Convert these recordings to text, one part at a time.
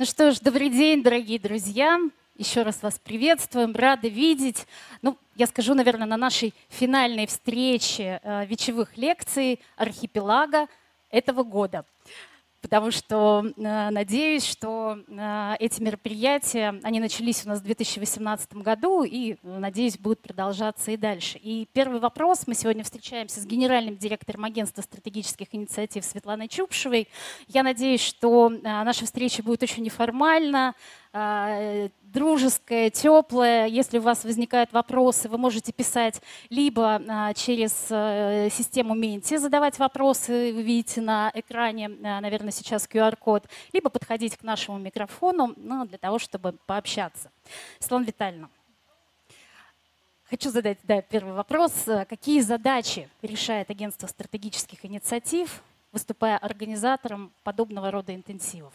Ну что ж, добрый день, дорогие друзья. Еще раз вас приветствуем, рады видеть. Ну, я скажу, наверное, на нашей финальной встрече э, вечевых лекций архипелага этого года потому что э, надеюсь, что э, эти мероприятия, они начались у нас в 2018 году и, надеюсь, будут продолжаться и дальше. И первый вопрос. Мы сегодня встречаемся с генеральным директором агентства стратегических инициатив Светланой Чупшевой. Я надеюсь, что э, наша встреча будет очень неформальна, дружеское, теплое. Если у вас возникают вопросы, вы можете писать либо а, через э, систему Менти, задавать вопросы, вы видите на экране, наверное, сейчас QR-код, либо подходить к нашему микрофону ну, для того, чтобы пообщаться. Светлана Витальевна, хочу задать да, первый вопрос. Какие задачи решает агентство стратегических инициатив, выступая организатором подобного рода интенсивов?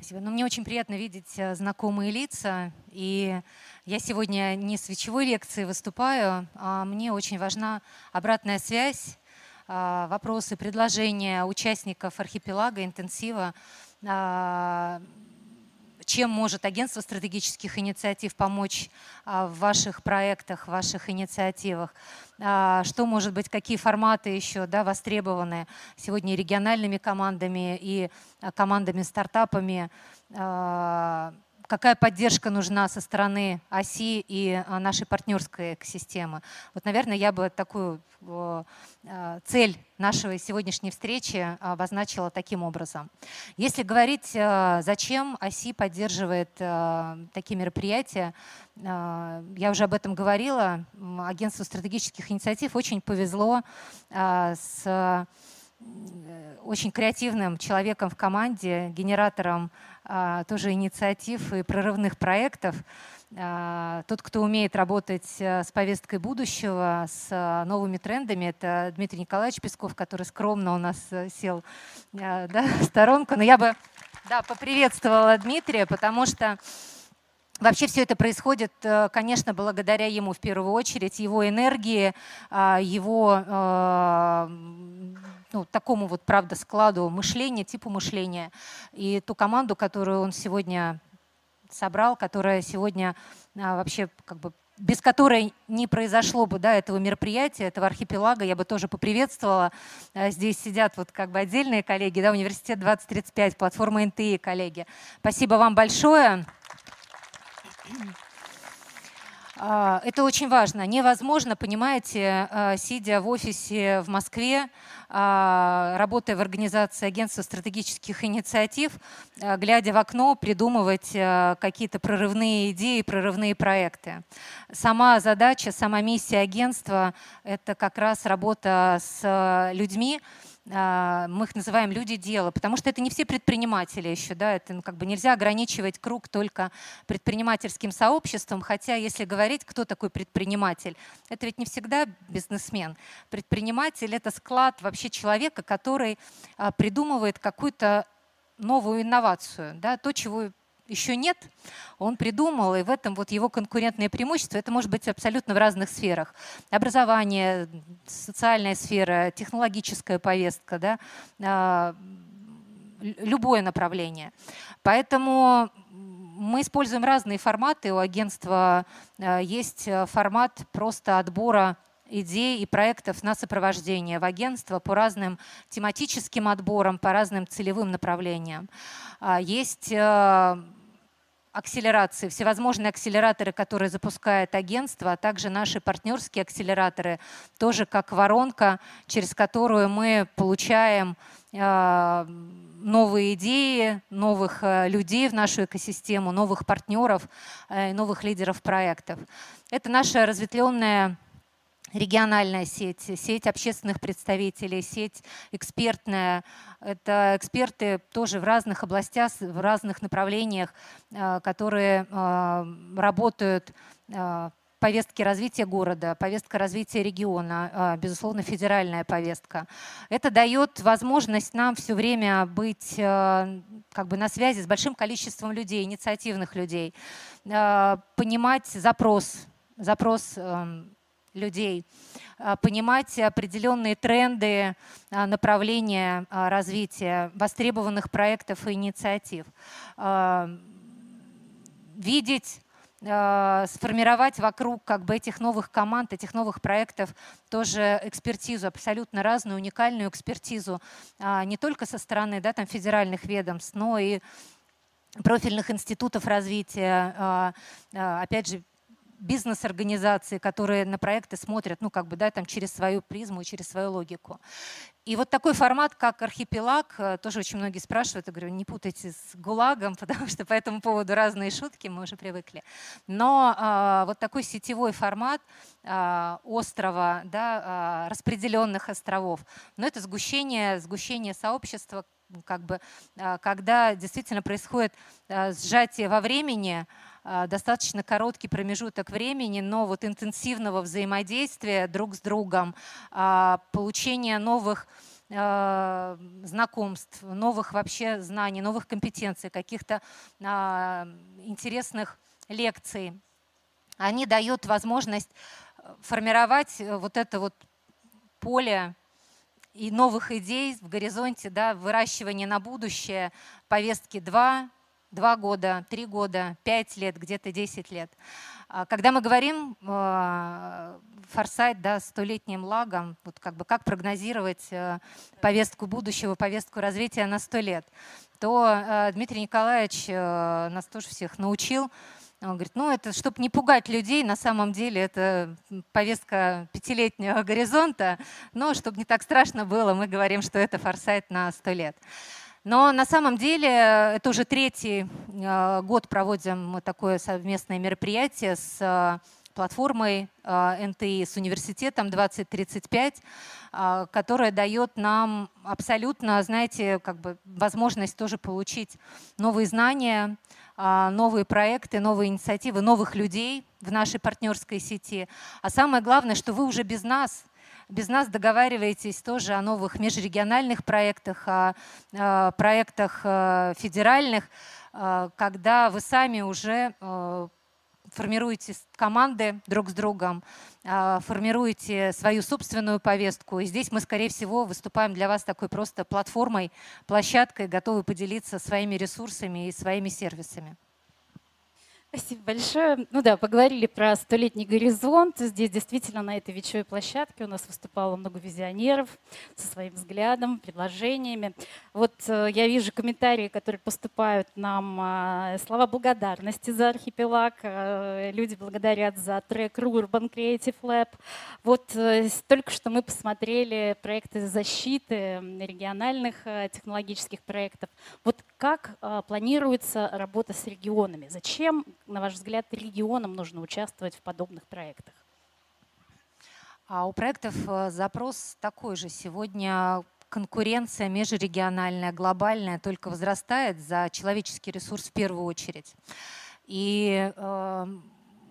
Спасибо. Ну, мне очень приятно видеть э, знакомые лица. И я сегодня не с вечевой лекции выступаю, а мне очень важна обратная связь, а, вопросы, предложения участников архипелага, интенсива а, чем может агентство стратегических инициатив помочь а, в ваших проектах, в ваших инициативах, а, что может быть, какие форматы еще да, востребованы сегодня региональными командами и а, командами стартапами, какая поддержка нужна со стороны оси и а, нашей партнерской экосистемы. Вот, наверное, я бы такую а, цель нашей сегодняшней встречи обозначила таким образом. Если говорить, зачем оси поддерживает такие мероприятия, я уже об этом говорила, агентству стратегических инициатив очень повезло с очень креативным человеком в команде, генератором а, тоже инициатив и прорывных проектов. А, тот, кто умеет работать э, с повесткой будущего, с э, новыми трендами, это Дмитрий Николаевич Песков, который скромно у нас э, сел да, в сторонку. Но я бы да, поприветствовала Дмитрия, потому что Вообще все это происходит, конечно, благодаря ему в первую очередь, его энергии, а, его ну, такому вот, правда, складу мышления, типу мышления. И ту команду, которую он сегодня собрал, которая сегодня а, вообще как бы без которой не произошло бы да, этого мероприятия, этого архипелага, я бы тоже поприветствовала. А, здесь сидят вот как бы отдельные коллеги, да, Университет 2035, платформа НТИ коллеги. Спасибо вам большое. А, это очень важно. Невозможно, понимаете, а, сидя в офисе в Москве, а, работая в организации агентства стратегических инициатив, глядя в окно, придумывать какие-то прорывные идеи, прорывные проекты. Сама задача, сама миссия агентства – это как раз работа с людьми, мы их называем люди дела, потому что это не все предприниматели еще, да, это ну, как бы нельзя ограничивать круг только предпринимательским сообществом, хотя если говорить, кто такой предприниматель, это ведь не всегда бизнесмен. Предприниматель это склад вообще человека, который а, придумывает какую-то новую инновацию, да, то, чего еще нет, он придумал, и в этом вот его конкурентное преимущество, это может быть абсолютно в разных сферах. Образование, социальная сфера, технологическая повестка, да, а, любое направление. Поэтому мы используем разные форматы. У агентства а, есть формат просто отбора идей и проектов на сопровождение в агентство по разным тематическим отборам, по разным целевым направлениям. А, есть акселерации, всевозможные акселераторы, которые запускает агентство, а также наши партнерские акселераторы, тоже как воронка, через которую мы получаем э, новые идеи, новых э, людей в нашу экосистему, новых партнеров, э, новых лидеров проектов. Это наша разветвленная региональная сеть, сеть общественных представителей, сеть экспертная. Это эксперты тоже в разных областях, в разных направлениях, э, которые э, работают э, повестки развития города, повестка развития региона, безусловно, федеральная повестка. Это дает возможность нам все время быть как бы на связи с большим количеством людей, инициативных людей, понимать запрос, запрос эм, людей, а, понимать определенные тренды, а, направления а, развития востребованных проектов и инициатив, видеть сформировать вокруг как бы этих новых команд, этих новых проектов тоже экспертизу, абсолютно разную, уникальную экспертизу, не только со стороны да, там, федеральных ведомств, но и профильных институтов развития, опять же, бизнес-организации, которые на проекты смотрят, ну, как бы, да, там, через свою призму и через свою логику. И вот такой формат, как архипелаг, э, тоже очень многие спрашивают, я говорю, не путайте с ГУЛАГом, потому что по этому поводу разные шутки, мы уже привыкли. Но а, вот такой сетевой формат а, острова, да, а, распределенных островов, но это сгущение, сгущение сообщества, как бы, а, когда действительно происходит а, сжатие во времени, а, достаточно короткий промежуток времени, но вот интенсивного взаимодействия друг с другом, а, получения новых а, знакомств, новых вообще знаний, новых компетенций, каких-то интересных лекций. Они дают возможность формировать вот это вот поле и новых идей в горизонте, да, выращивание на будущее, повестки 2, два года, три года, пять лет, где-то 10 лет. А когда мы говорим э, форсайт, да, столетним лагом, вот как бы как прогнозировать э, повестку будущего, повестку развития на сто лет, то э, Дмитрий Николаевич нас тоже всех научил. Он говорит, ну это, чтобы не пугать людей, на самом деле это повестка пятилетнего горизонта, но чтобы не так страшно было, мы говорим, что это форсайт на сто лет. Но на самом деле это уже третий э, год проводим мы такое совместное мероприятие с э, платформой э, НТИ, с университетом 2035, которая дает нам абсолютно, знаете, как бы возможность тоже получить новые знания, новые проекты, новые инициативы, новых людей в нашей партнерской сети. А самое главное, что вы уже без нас – без нас договариваетесь тоже о новых межрегиональных проектах, о, о проектах э, федеральных, э, когда вы сами уже э, формируете команды друг с другом, формируете свою собственную повестку. И здесь мы, скорее всего, выступаем для вас такой просто платформой, площадкой, готовы поделиться своими ресурсами и своими сервисами. Спасибо большое. Ну да, поговорили про столетний горизонт. Здесь действительно на этой вечевой площадке у нас выступало много визионеров со своим взглядом, предложениями. Вот э, я вижу комментарии, которые поступают нам, э, слова благодарности за архипелаг. Э, люди благодарят за трек Urban Creative Lab. Вот только что мы посмотрели проекты защиты региональных технологических проектов. Вот как планируется работа с регионами? Зачем на ваш взгляд, регионам нужно участвовать в подобных проектах? А у проектов э, запрос такой же. Сегодня конкуренция межрегиональная, глобальная только возрастает за человеческий ресурс в первую очередь. И э,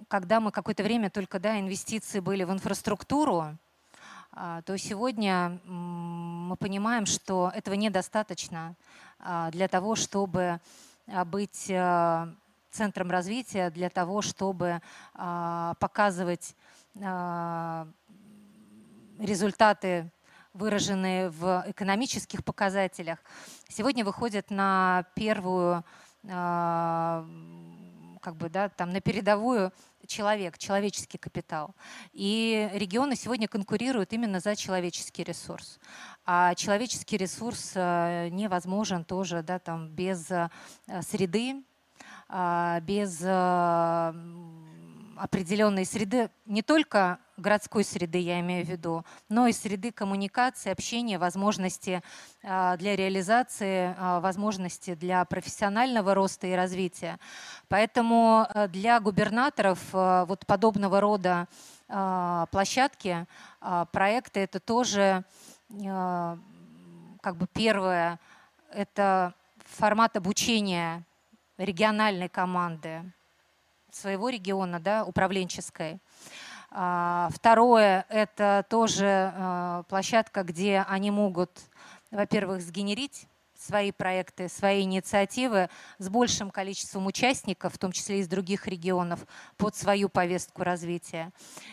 когда мы какое-то время только да, инвестиции были в инфраструктуру, э, то сегодня мы понимаем, что этого недостаточно э, для того, чтобы э, быть э, центром развития для того, чтобы а, показывать а, результаты выраженные в экономических показателях, сегодня выходят на первую, а, как бы, да, там, на передовую человек, человеческий капитал. И регионы сегодня конкурируют именно за человеческий ресурс. А человеческий ресурс невозможен тоже да, там, без среды, а, без а, определенной среды, не только городской среды, я имею в виду, но и среды коммуникации, общения, возможности а, для реализации, возможности для профессионального роста и развития. Поэтому для губернаторов вот подобного рода площадки, проекты, это тоже как бы первое, это формат обучения региональной команды своего региона, да, управленческой. А, второе – это тоже а, площадка, где они могут, во-первых, сгенерить свои проекты, свои инициативы с большим количеством участников, в том числе из других регионов, под свою повестку развития.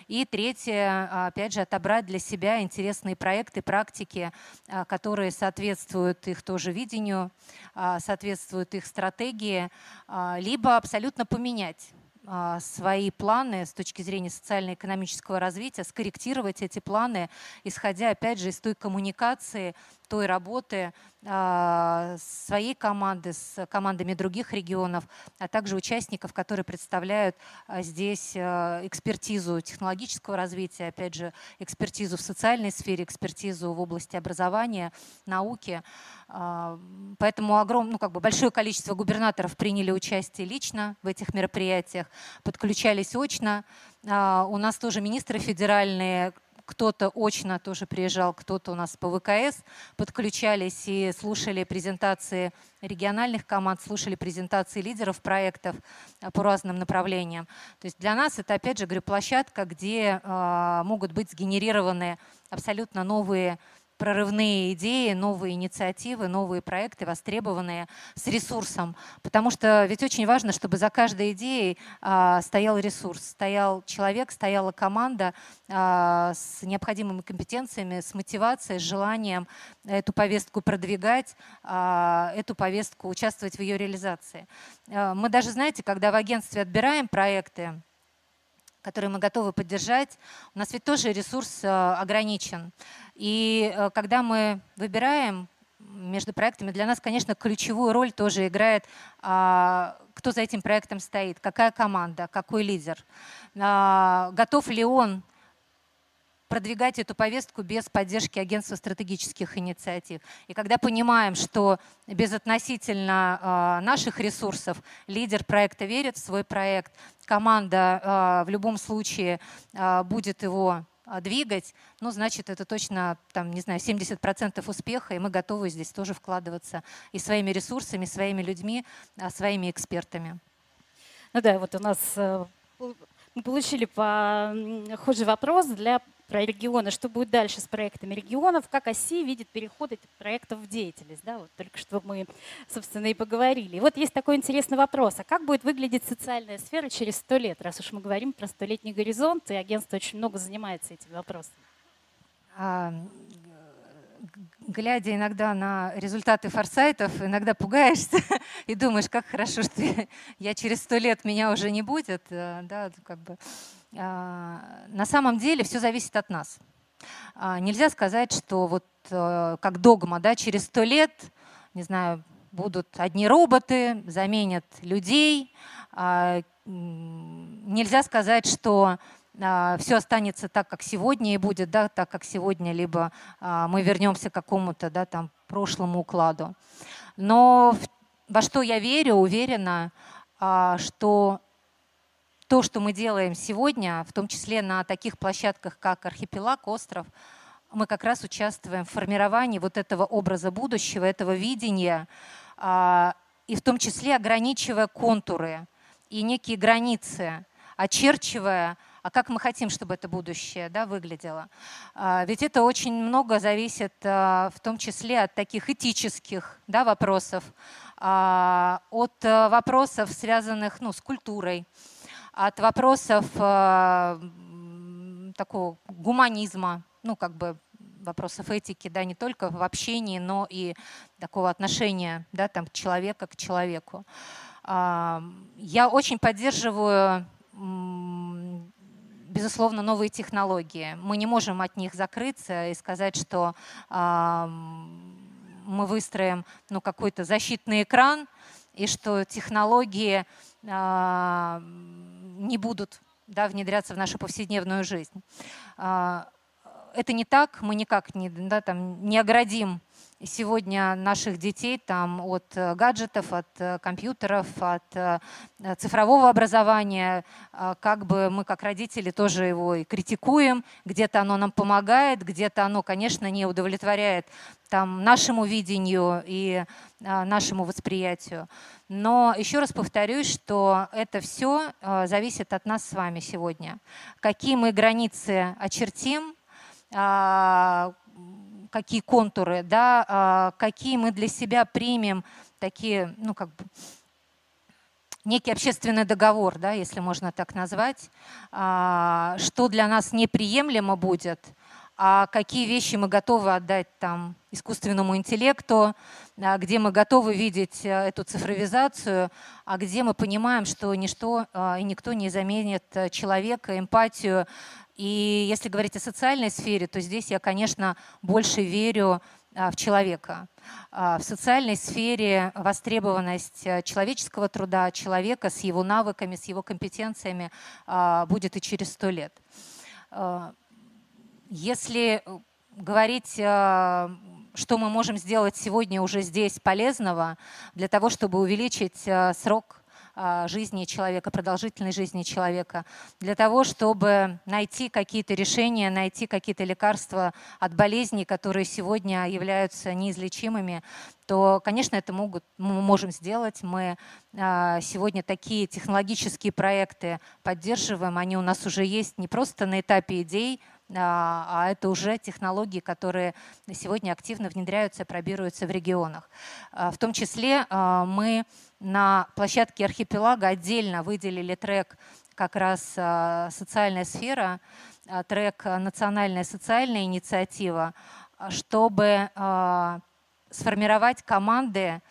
И третье, опять же, отобрать для себя интересные проекты, практики, а, которые соответствуют их тоже видению, а, соответствуют их стратегии, а, либо абсолютно поменять а, свои планы с точки зрения социально-экономического развития, скорректировать эти планы, исходя, опять же, из той коммуникации, той работы э, своей команды с командами других регионов, а также участников, которые представляют э, здесь э, экспертизу технологического развития, опять же, экспертизу в социальной сфере, экспертизу в области образования, науки. Поэтому огром, ну, как бы большое количество губернаторов приняли участие лично в этих мероприятиях, подключались очно. У нас тоже министры федеральные, кто-то очно тоже приезжал, кто-то у нас по ВКС подключались и слушали презентации региональных команд, слушали презентации лидеров проектов а, по разным направлениям. То есть для нас это, опять же, говорю, площадка, где э, могут быть сгенерированы абсолютно новые прорывные идеи, новые инициативы, новые проекты, востребованные с ресурсом. Потому что ведь очень важно, чтобы за каждой идеей а, стоял ресурс, стоял человек, стояла команда а, с необходимыми компетенциями, с мотивацией, с желанием эту повестку продвигать, а, эту повестку участвовать в ее реализации. А, мы даже, знаете, когда в агентстве отбираем проекты, которые мы готовы поддержать, у нас ведь тоже ресурс а, ограничен. И э, когда мы выбираем между проектами, для нас, конечно, ключевую роль тоже играет, а, кто за этим проектом стоит, какая команда, какой лидер. А, готов ли он продвигать эту повестку без поддержки агентства стратегических инициатив. И когда понимаем, что без относительно э, наших ресурсов лидер проекта верит в свой проект, команда э, в любом случае э, будет его а, двигать, ну, значит, это точно, там, не знаю, 70% успеха, и мы готовы здесь тоже вкладываться и своими ресурсами, своими людьми, а, своими экспертами. Ну да, вот у нас э, мы получили похожий вопрос для про регионы, что будет дальше с проектами регионов, как оси видит переход этих проектов в деятельность. Да, вот только что мы, собственно, и поговорили. И вот есть такой интересный вопрос. А как будет выглядеть социальная сфера через сто лет, раз уж мы говорим про столетний горизонт, и агентство очень много занимается этими вопросами? Глядя иногда на результаты форсайтов, иногда пугаешься и думаешь, как хорошо, что я через сто лет меня уже не будет. Э, да, как бы а, на самом деле все зависит от нас. А, нельзя сказать, что вот э, как догма, да, через сто лет, не знаю, будут одни роботы, заменят людей. А, нельзя сказать, что все останется так, как сегодня и будет, да, так, как сегодня, либо мы вернемся к какому-то да, там, прошлому укладу. Но во что я верю, уверена, что то, что мы делаем сегодня, в том числе на таких площадках, как архипелаг, остров, мы как раз участвуем в формировании вот этого образа будущего, этого видения, а, и в том числе ограничивая контуры и некие границы, очерчивая, а как мы хотим, чтобы это будущее да, выглядело. А, ведь это очень много зависит а, в том числе от таких этических да, вопросов, от вопросов, связанных ну, с культурой, от вопросов э, такого гуманизма, ну как бы вопросов этики, да, не только в общении, но и такого отношения, да, там, человека к человеку. Э, я очень поддерживаю, безусловно, новые технологии. Мы не можем от них закрыться и сказать, что мы выстроим ну, какой-то защитный экран, и что технологии э, не будут да, внедряться в нашу повседневную жизнь. Это не так, мы никак не, да, там, не оградим сегодня наших детей там, от э, гаджетов, от э, компьютеров, от э, цифрового образования. А, как бы мы, как родители, тоже его и критикуем. Где-то оно нам помогает, где-то оно, конечно, не удовлетворяет там, нашему видению и а, нашему восприятию. Но еще раз повторюсь, что это все зависит от нас с вами сегодня. Какие мы границы очертим, какие контуры, да, какие мы для себя примем такие, ну как бы некий общественный договор, да, если можно так назвать, что для нас неприемлемо будет – а какие вещи мы готовы отдать там искусственному интеллекту, а где мы готовы видеть э, эту цифровизацию, а где мы понимаем, что ничто а, и никто не заменит э, человека, эмпатию. И если говорить о социальной сфере, то здесь я, конечно, больше верю а, в человека. В социальной сфере востребованность э, человеческого труда, человека с его навыками, с его компетенциями будет и через сто лет. Если э, говорить, что мы можем сделать сегодня уже здесь полезного для того, чтобы увеличить э, срок жизни человека, продолжительной жизни человека, для того, чтобы найти какие-то решения, найти какие-то лекарства от болезней, которые сегодня являются неизлечимыми, то, конечно, это могут, мы можем сделать. Мы сегодня такие технологические проекты поддерживаем, они у нас уже есть не просто на этапе идей, а, а это уже технологии, которые сегодня активно внедряются пробируются в регионах. А, в том числе а, мы на площадке архипелага отдельно выделили трек как раз «Социальная сфера», трек «Национальная социальная инициатива», чтобы сформировать команды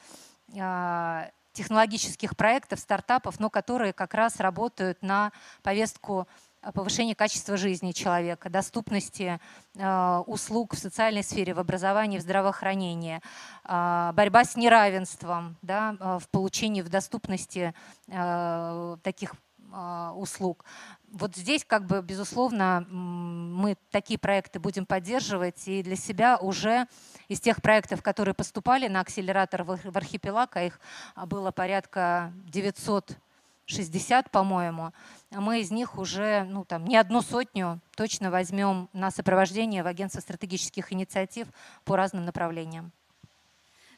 технологических проектов, стартапов, но которые как раз работают на повестку повышение качества жизни человека, доступности э, услуг в социальной сфере, в образовании, в здравоохранении, э, борьба с неравенством да, э, в получении, в доступности э, таких э, услуг. Вот здесь, как бы, безусловно, мы такие проекты будем поддерживать, и для себя уже из тех проектов, которые поступали на акселератор в архипелаг, а их было порядка 900 60, по-моему, мы из них уже ну, там, не одну сотню точно возьмем на сопровождение в агентство стратегических инициатив по разным направлениям.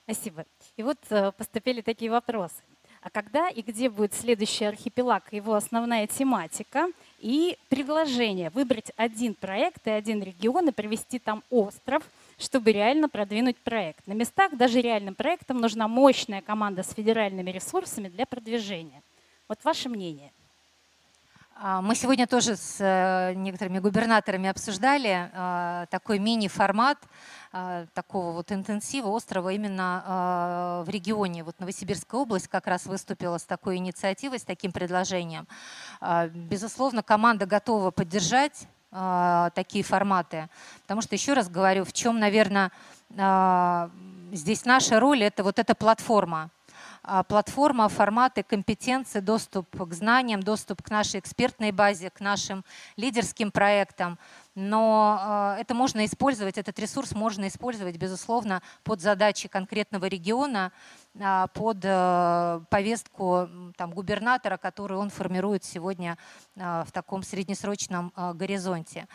Спасибо. И вот э, поступили такие вопросы. А когда и где будет следующий архипелаг, его основная тематика и предложение выбрать один проект и один регион и провести там остров, чтобы реально продвинуть проект. На местах даже реальным проектам нужна мощная команда с федеральными ресурсами для продвижения. Вот ваше мнение. А, мы сегодня тоже с э, некоторыми губернаторами обсуждали э, такой мини-формат э, такого вот интенсива острова именно в регионе. Вот Новосибирская область как раз выступила с такой инициативой, с таким предложением. А, безусловно, команда готова поддержать такие форматы, потому что, еще раз говорю, в чем, наверное, здесь наша роль – это вот эта платформа, а, платформа, форматы, компетенции, доступ к знаниям, доступ к нашей экспертной базе, к нашим лидерским проектам. Но а, это можно использовать, этот ресурс можно использовать, безусловно, под задачи конкретного региона, а, под э, повестку там, губернатора, которую он формирует сегодня в таком среднесрочном горизонте.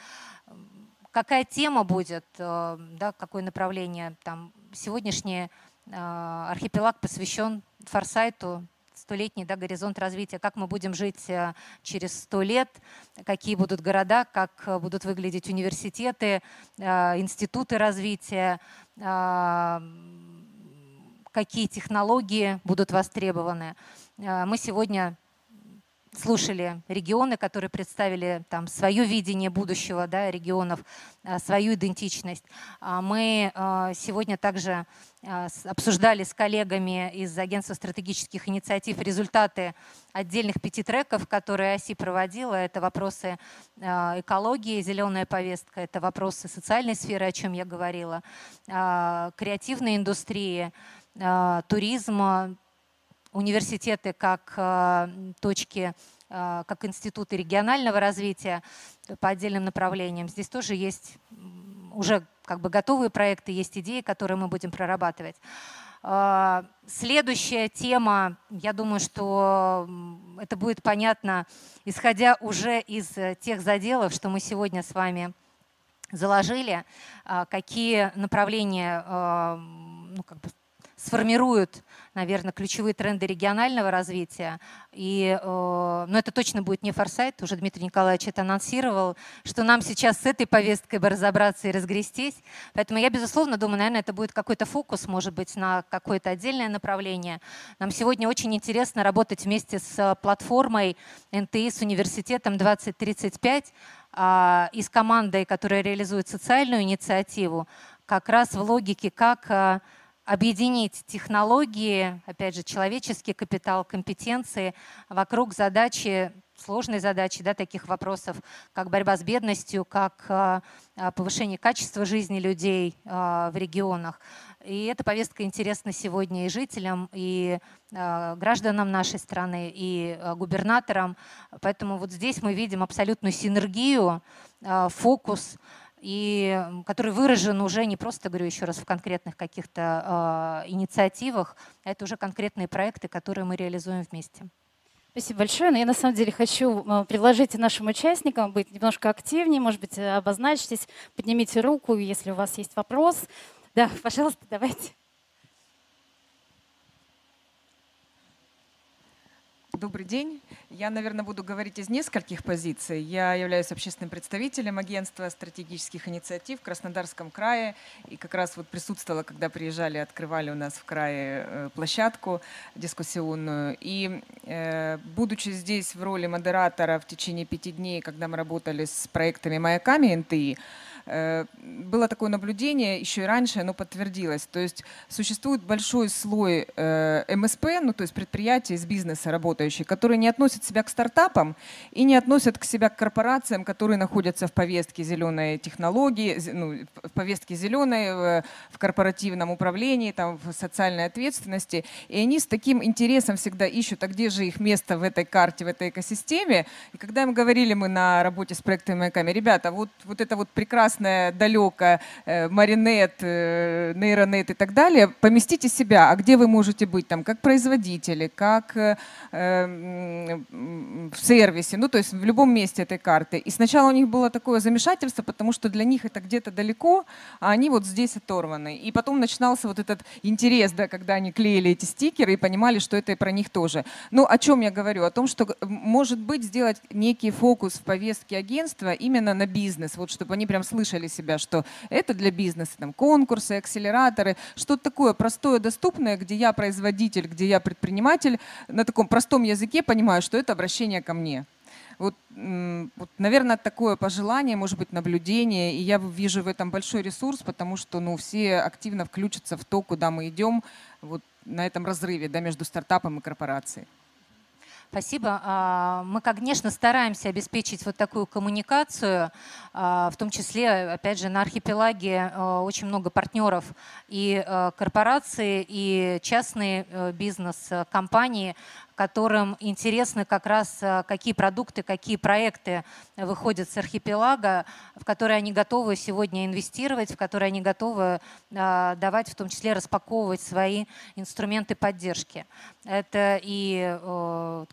Какая тема будет, э, да, какое направление? Там, сегодняшние архипелаг посвящен форсайту, столетний да, горизонт развития, как мы будем жить э, через сто лет, какие будут города, как э, будут выглядеть университеты, э, институты развития, какие технологии будут востребованы. Мы сегодня слушали регионы, которые представили там свое видение будущего да, регионов, а, свою идентичность. А мы а, сегодня также обсуждали с коллегами из Агентства стратегических инициатив результаты отдельных пяти треков, которые ОСИ проводила. Это вопросы экологии, зеленая повестка, это вопросы социальной сферы, о чем я говорила, креативной индустрии, туризма, университеты как э, точки, э, как институты регионального развития по отдельным направлениям. Здесь тоже есть уже как бы готовые проекты, есть идеи, которые мы будем прорабатывать. Э, следующая тема, я думаю, что это будет понятно, исходя уже из тех заделов, что мы сегодня с вами заложили, какие направления ну, как бы сформируют, наверное, ключевые тренды регионального развития. И, э, но это точно будет не форсайт, уже Дмитрий Николаевич это анонсировал, что нам сейчас с этой повесткой бы разобраться и разгрестись. Поэтому я, безусловно, думаю, наверное, это будет какой-то фокус, может быть, на какое-то отдельное направление. Нам сегодня очень интересно работать вместе с платформой НТИ, с университетом 2035 а, и с командой, которая реализует социальную инициативу, как раз в логике, как а, объединить технологии, опять же, человеческий капитал, компетенции вокруг задачи, сложной задачи, да, таких вопросов, как борьба с бедностью, как а, повышение качества жизни людей в регионах. И эта повестка интересна сегодня и жителям, и гражданам нашей страны, и губернаторам. Поэтому вот здесь мы видим абсолютную синергию, фокус, и который выражен уже не просто, говорю еще раз, в конкретных каких-то э, инициативах, а это уже конкретные проекты, которые мы реализуем вместе. Спасибо большое. Но я на самом деле хочу предложить нашим участникам быть немножко активнее, может быть, обозначьтесь, поднимите руку, если у вас есть вопрос. Да, пожалуйста, давайте. Добрый день. Я, наверное, буду говорить из нескольких позиций. Я являюсь общественным представителем агентства стратегических инициатив в Краснодарском крае. И как раз вот присутствовала, когда приезжали, открывали у нас в крае э, площадку дискуссионную. И э, будучи здесь в роли модератора в течение пяти дней, когда мы работали с проектами «Маяками» НТИ, было такое наблюдение еще и раньше, оно подтвердилось. То есть существует большой слой э, МСП, ну то есть предприятий из бизнеса работающие, которые не относят себя к стартапам и не относят к себя к корпорациям, которые находятся в повестке зеленой технологии, ну, в повестке зеленой, в, в корпоративном управлении, там, в социальной ответственности. И они с таким интересом всегда ищут, а где же их место в этой карте, в этой экосистеме. И когда им говорили мы на работе с проектами Майками, ребята, вот, вот это вот прекрасно прекрасное, далеко, э, Маринет, э, Нейронет и так далее, поместите себя, а где вы можете быть там, как производители, как э, в сервисе, ну то есть в любом месте этой карты. И сначала у них было такое замешательство, потому что для них это где-то далеко, а они вот здесь оторваны. И потом начинался вот этот интерес, да, когда они клеили эти стикеры и понимали, что это и про них тоже. Ну о чем я говорю? О том, что может быть сделать некий фокус в повестке агентства именно на бизнес, вот чтобы они прям слышали слышали себя, что это для бизнеса, там, конкурсы, акселераторы, что-то такое простое, доступное, где я производитель, где я предприниматель, на таком простом языке понимаю, что это обращение ко мне. Вот, вот, наверное, такое пожелание, может быть, наблюдение. И я вижу в этом большой ресурс, потому что ну, все активно включатся в то, куда мы идем вот на этом разрыве да, между стартапом и корпорацией. Спасибо. А, мы, конечно, стараемся обеспечить вот такую коммуникацию, а, в том числе, опять же, на архипелаге а, очень много партнеров и корпорации, и частные э, бизнес-компании, которым интересны как раз э, какие продукты, какие проекты выходят с архипелага, в которые они готовы сегодня инвестировать, в которые они готовы э, давать, в том числе распаковывать свои инструменты поддержки. Это и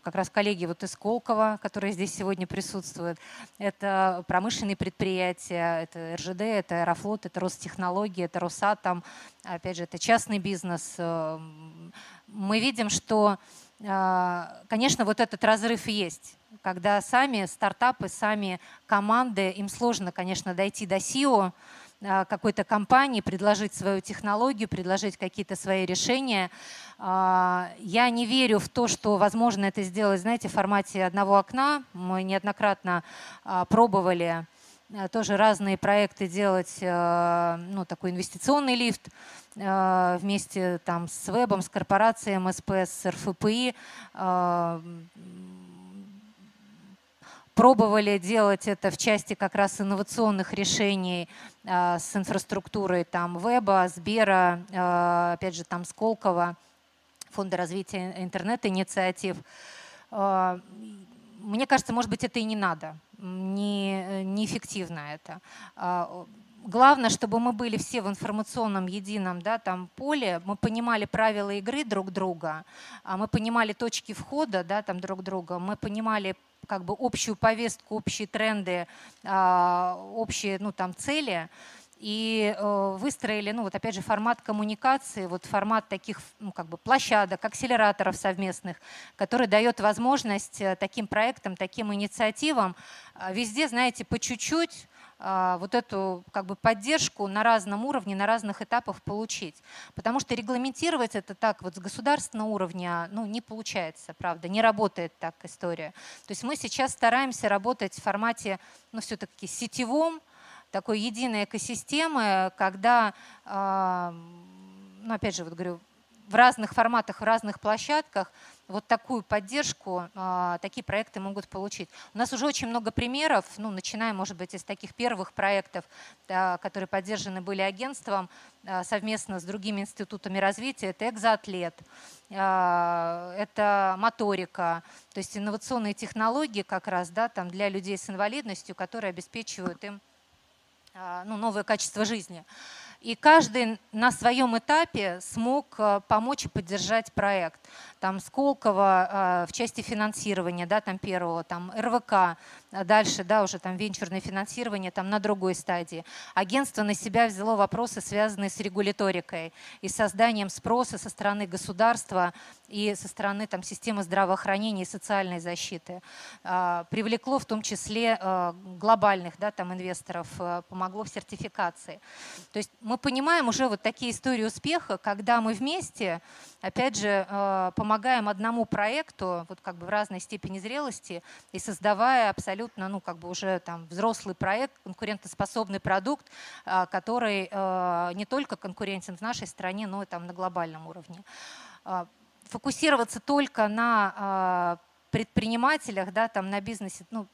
как раз коллеги вот из Колково, которые здесь сегодня присутствуют, это промышленные предприятия, это РЖД, это Аэрофлот, это Ростехнологии, это Росатом, опять же, это частный бизнес. Мы видим, что а, конечно, вот этот разрыв есть, когда сами стартапы, сами команды, им сложно, конечно, дойти до SEO а, какой-то компании, предложить свою технологию, предложить какие-то свои решения. А, я не верю в то, что возможно это сделать, знаете, в формате одного окна. Мы неоднократно пробовали тоже разные проекты делать, ну, такой инвестиционный лифт. Э, вместе там, с Вебом, с корпорацией МСП, с РФПИ э, пробовали делать это в части как раз инновационных решений э, с инфраструктурой там Веба, Сбера, опять же там Сколково, Фонда развития интернет-инициатив. Мне кажется, может быть, это и не надо, не, неэффективно это. Главное, чтобы мы были все в информационном едином да, там, поле, мы понимали правила игры друг друга, а мы понимали точки входа да, там, друг друга, мы понимали как бы общую повестку, общие тренды, а, общие ну, там, цели. И э, выстроили, ну вот опять же, формат коммуникации, вот формат таких ну, как бы площадок, акселераторов совместных, который дает возможность э, таким проектам, таким инициативам э, везде, знаете, по чуть-чуть вот эту как бы поддержку на разном уровне, на разных этапах получить. Потому что регламентировать это так вот с государственного уровня ну, не получается, правда, не работает так история. То есть мы сейчас стараемся работать в формате ну, все-таки сетевом, такой единой экосистемы, когда, а, ну, опять же, вот говорю, в разных форматах, в разных площадках вот такую поддержку, а, такие проекты могут получить. У нас уже очень много примеров, ну, начиная, может быть, из таких первых проектов, которые поддержаны были агентством а, совместно с другими институтами развития. Это экзоатлет, это моторика, то есть инновационные технологии как раз да, там для людей с инвалидностью, которые обеспечивают им ну, новое качество жизни. И каждый на своем этапе смог э, помочь и поддержать проект. Там Сколково э, в части финансирования, да, там первого, там РВК, а дальше, да, уже там венчурное финансирование, там на другой стадии. Агентство на себя взяло вопросы, связанные с регуляторикой и созданием спроса со стороны государства и со стороны там системы здравоохранения и социальной защиты. А, привлекло в том числе глобальных, да, там инвесторов, помогло в сертификации. То есть мы понимаем уже вот такие истории успеха, когда мы вместе, опять же, э, помогаем одному проекту, вот как бы в разной степени зрелости, и создавая абсолютно, ну, как бы уже там взрослый проект, конкурентоспособный продукт, э, который э, не только конкурентен в нашей стране, но и там на глобальном уровне. Фокусироваться только на предпринимателях, да, там на бизнесе, ну,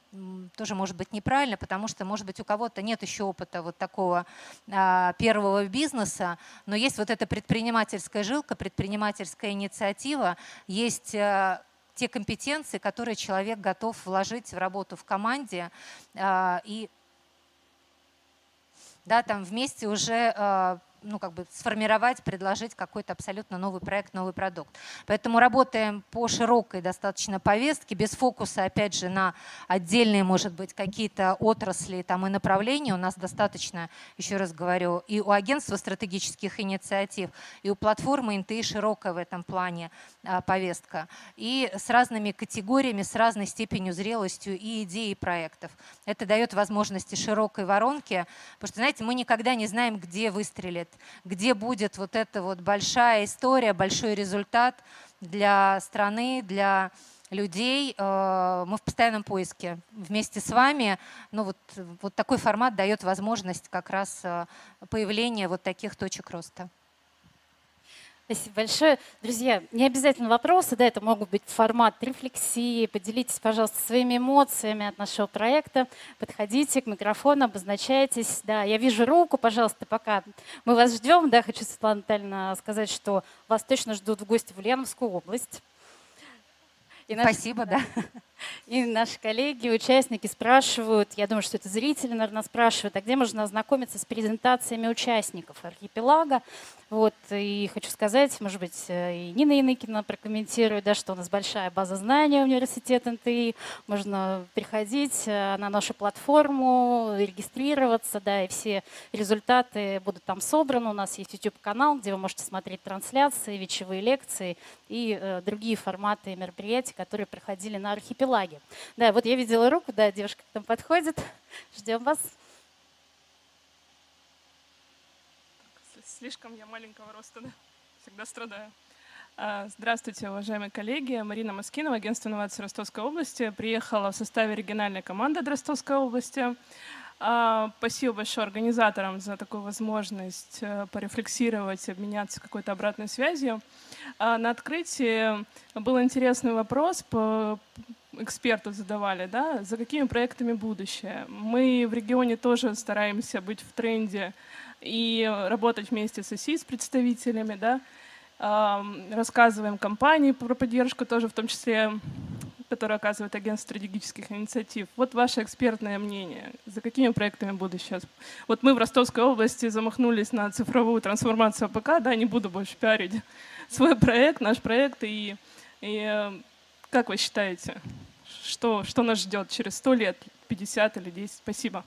тоже может быть неправильно, потому что, может быть, у кого-то нет еще опыта вот такого а, первого бизнеса, но есть вот эта предпринимательская жилка, предпринимательская инициатива, есть а, те компетенции, которые человек готов вложить в работу в команде а, и да, там вместе уже а, ну, как бы сформировать, предложить какой-то абсолютно новый проект, новый продукт. Поэтому работаем по широкой достаточно повестке, без фокуса, опять же, на отдельные, может быть, какие-то отрасли там, и направления. У нас достаточно, еще раз говорю, и у агентства стратегических инициатив, и у платформы НТИ широкая в этом плане а, повестка. И с разными категориями, с разной степенью зрелостью и идей, и проектов. Это дает возможности широкой воронки, потому что, знаете, мы никогда не знаем, где выстрелит где будет вот эта вот большая история, большой результат для страны, для людей. Э, мы в постоянном поиске вместе с вами. Ну вот, вот такой формат дает возможность как раз э, появления вот таких точек роста. Спасибо большое. Друзья, не обязательно вопросы, да, это могут быть формат рефлексии. Поделитесь, пожалуйста, своими эмоциями от нашего проекта. Подходите к микрофону, обозначайтесь. Да, я вижу руку, пожалуйста, пока мы вас ждем. Да, хочу, Светлана Натальевна, сказать, что вас точно ждут в гости в Ульяновскую область. И наши, Спасибо, да. И наши коллеги, участники спрашивают, я думаю, что это зрители, наверное, спрашивают, а где можно ознакомиться с презентациями участников архипелага? Вот, и хочу сказать, может быть, э, и Нина Яныкина прокомментирует, да, что у нас большая база знаний университета НТИ, можно приходить э, на нашу платформу, регистрироваться, да, и все результаты будут там собраны. У нас есть YouTube-канал, где вы можете смотреть трансляции, вечевые лекции и э, другие форматы мероприятий, которые проходили на архипелаге. Да, вот я видела руку, да, девушка к нам подходит. Ждем вас. слишком я маленького роста, да? всегда страдаю. А, здравствуйте, уважаемые коллеги. Марина Маскинова, агентство инноваций Ростовской области. Приехала в составе региональной команды Ростовской области. А, спасибо большое организаторам за такую возможность э, порефлексировать, обменяться какой-то обратной связью. А, на открытии был интересный вопрос, по эксперту задавали, да, за какими проектами будущее. Мы в регионе тоже стараемся быть в тренде и работать вместе с АСИ, с представителями, да, рассказываем компании про поддержку тоже, в том числе, которые оказывает агентство стратегических инициатив. Вот ваше экспертное мнение. За какими проектами буду сейчас? Вот мы в Ростовской области замахнулись на цифровую трансформацию АПК, да, не буду больше пиарить свой проект, наш проект. И, и э, как вы считаете, что, что нас ждет через 100 лет, 50 или 10? Спасибо.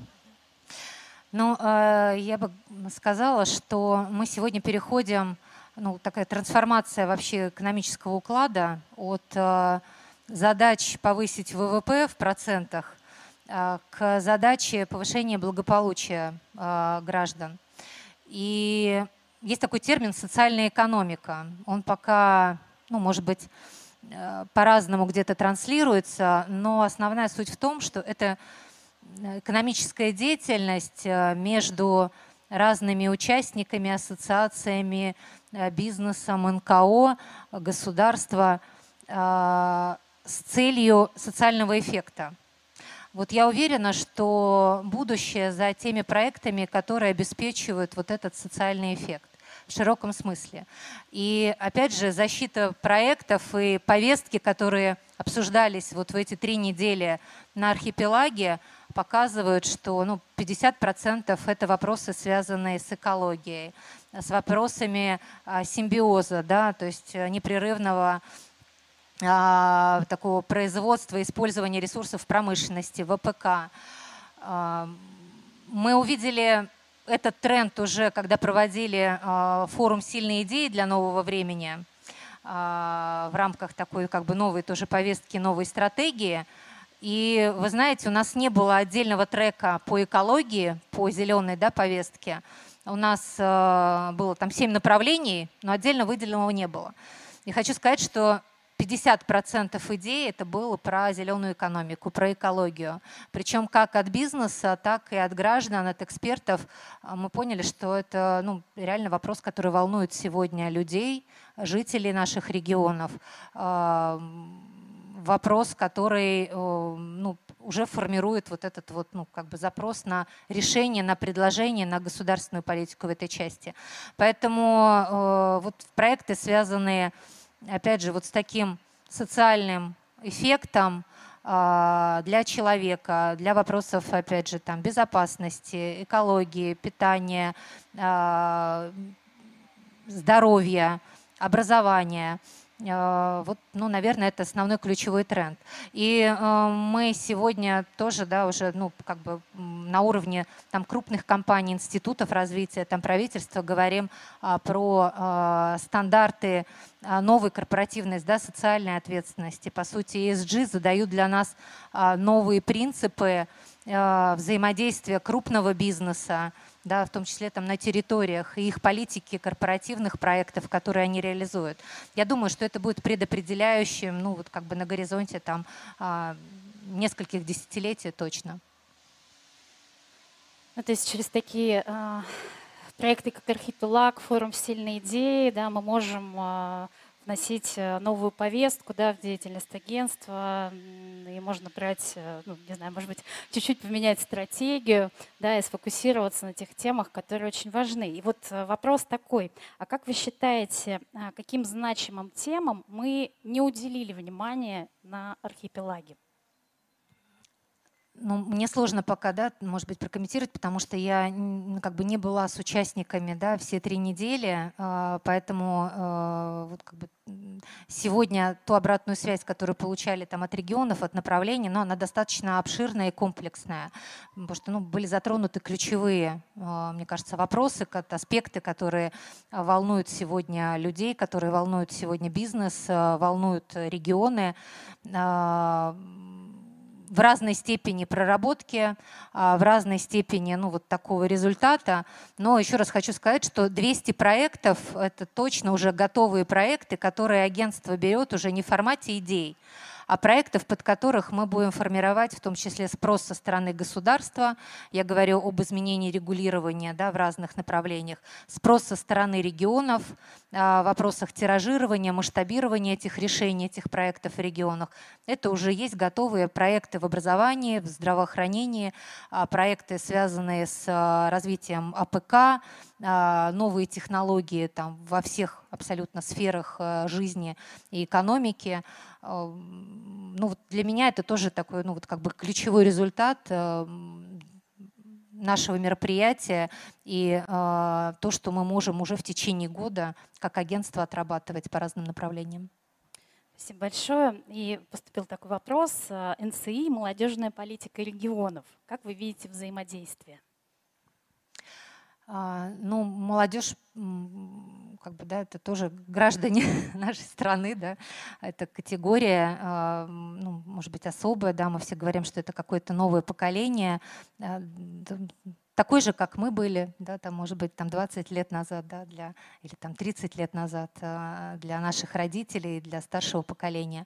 Ну, э, я бы сказала, что мы сегодня переходим, ну, такая трансформация вообще экономического уклада от э, задач повысить ВВП в процентах э, к задаче повышения благополучия граждан. И есть такой термин «социальная экономика». Он пока, ну, может быть, по-разному где-то транслируется, но основная суть в том, что это экономическая деятельность э, между разными участниками, ассоциациями, э, бизнесом, НКО, государства э, с целью социального эффекта. Вот я уверена, что будущее за теми проектами, которые обеспечивают вот этот социальный эффект в широком смысле. И опять же, защита проектов и повестки, которые обсуждались вот в эти три недели на архипелаге, показывают, что ну, 50% это вопросы, связанные с экологией, с вопросами а, симбиоза, да, то есть э, непрерывного а, такого производства, использования ресурсов промышленности, ВПК. Мы увидели этот тренд уже, когда проводили а, форум «Сильные идеи для нового времени» а, в рамках такой как бы новой тоже повестки, новой стратегии – и вы знаете, у нас не было отдельного трека по экологии, по зеленой да, повестке. У нас э, было там семь направлений, но отдельно выделенного не было. И хочу сказать, что 50% идей это было про зеленую экономику, про экологию. Причем как от бизнеса, так и от граждан, от экспертов э, мы поняли, что это ну, реально вопрос, который волнует сегодня людей, жителей наших регионов э, вопрос, который ну, уже формирует вот этот вот, ну, как бы запрос на решение, на предложение, на государственную политику в этой части. Поэтому вот проекты, связанные, опять же, вот с таким социальным эффектом, э, для человека, для вопросов, опять же, там, безопасности, экологии, питания, здоровья, образования – а, вот, ну, наверное, это основной ключевой тренд. И э, мы сегодня тоже, да, уже, ну, как бы на уровне там крупных компаний, институтов развития, там правительства говорим э, про э, стандарты новой корпоративной, да, социальной ответственности. По сути, ESG задают для нас новые принципы взаимодействия крупного бизнеса, да, в том числе там на территориях и их политики корпоративных проектов, которые они реализуют. Я думаю, что это будет предопределяющим, ну вот как бы на горизонте там а, нескольких десятилетий точно. Ну, то есть через такие э, проекты, как Архипелаг, форум «Сильные идеи», да, мы можем э, вносить э, новую повестку да, в деятельность агентства, и можно брать, э, ну, не знаю, может быть, чуть-чуть поменять стратегию, да, и сфокусироваться на тех темах, которые очень важны. И вот э, вопрос такой, а как вы считаете, каким значимым темам мы не уделили внимания на архипелаге? Ну, мне сложно пока, да, может быть, прокомментировать, потому что я как бы не была с участниками, да, все три недели, а, поэтому а, вот как бы сегодня ту обратную связь, которую получали там от регионов, от направлений, но она достаточно обширная и комплексная, потому что, ну, были затронуты ключевые, а, мне кажется, вопросы, аспекты, которые волнуют сегодня людей, которые волнуют сегодня бизнес, волнуют регионы в разной степени проработки, а, в разной степени ну, вот такого результата. Но еще раз хочу сказать, что 200 проектов – это точно уже готовые проекты, которые агентство берет уже не в формате идей, а проектов, под которых мы будем формировать в том числе спрос со стороны государства. Я говорю об изменении регулирования да, в разных направлениях. Спрос со стороны регионов, а, вопросах тиражирования, масштабирования этих решений, этих проектов в регионах. Это уже есть готовые проекты в образовании, в здравоохранении, а, проекты, связанные с а, развитием АПК, новые технологии там, во всех абсолютно сферах жизни и экономики ну, вот для меня это тоже такой, ну, вот как бы ключевой результат нашего мероприятия и э, то, что мы можем уже в течение года как агентство отрабатывать по разным направлениям. Спасибо большое. И поступил такой вопрос. НСИ – молодежная политика регионов. Как вы видите взаимодействие? А, ну, молодежь, как бы, да, это тоже граждане нашей страны, да, это категория, а, ну, может быть, особая, да, мы все говорим, что это какое-то новое поколение, а, такой же, как мы были, да, там, может быть, там 20 лет назад, да, для, или там 30 лет назад для наших родителей, для старшего поколения.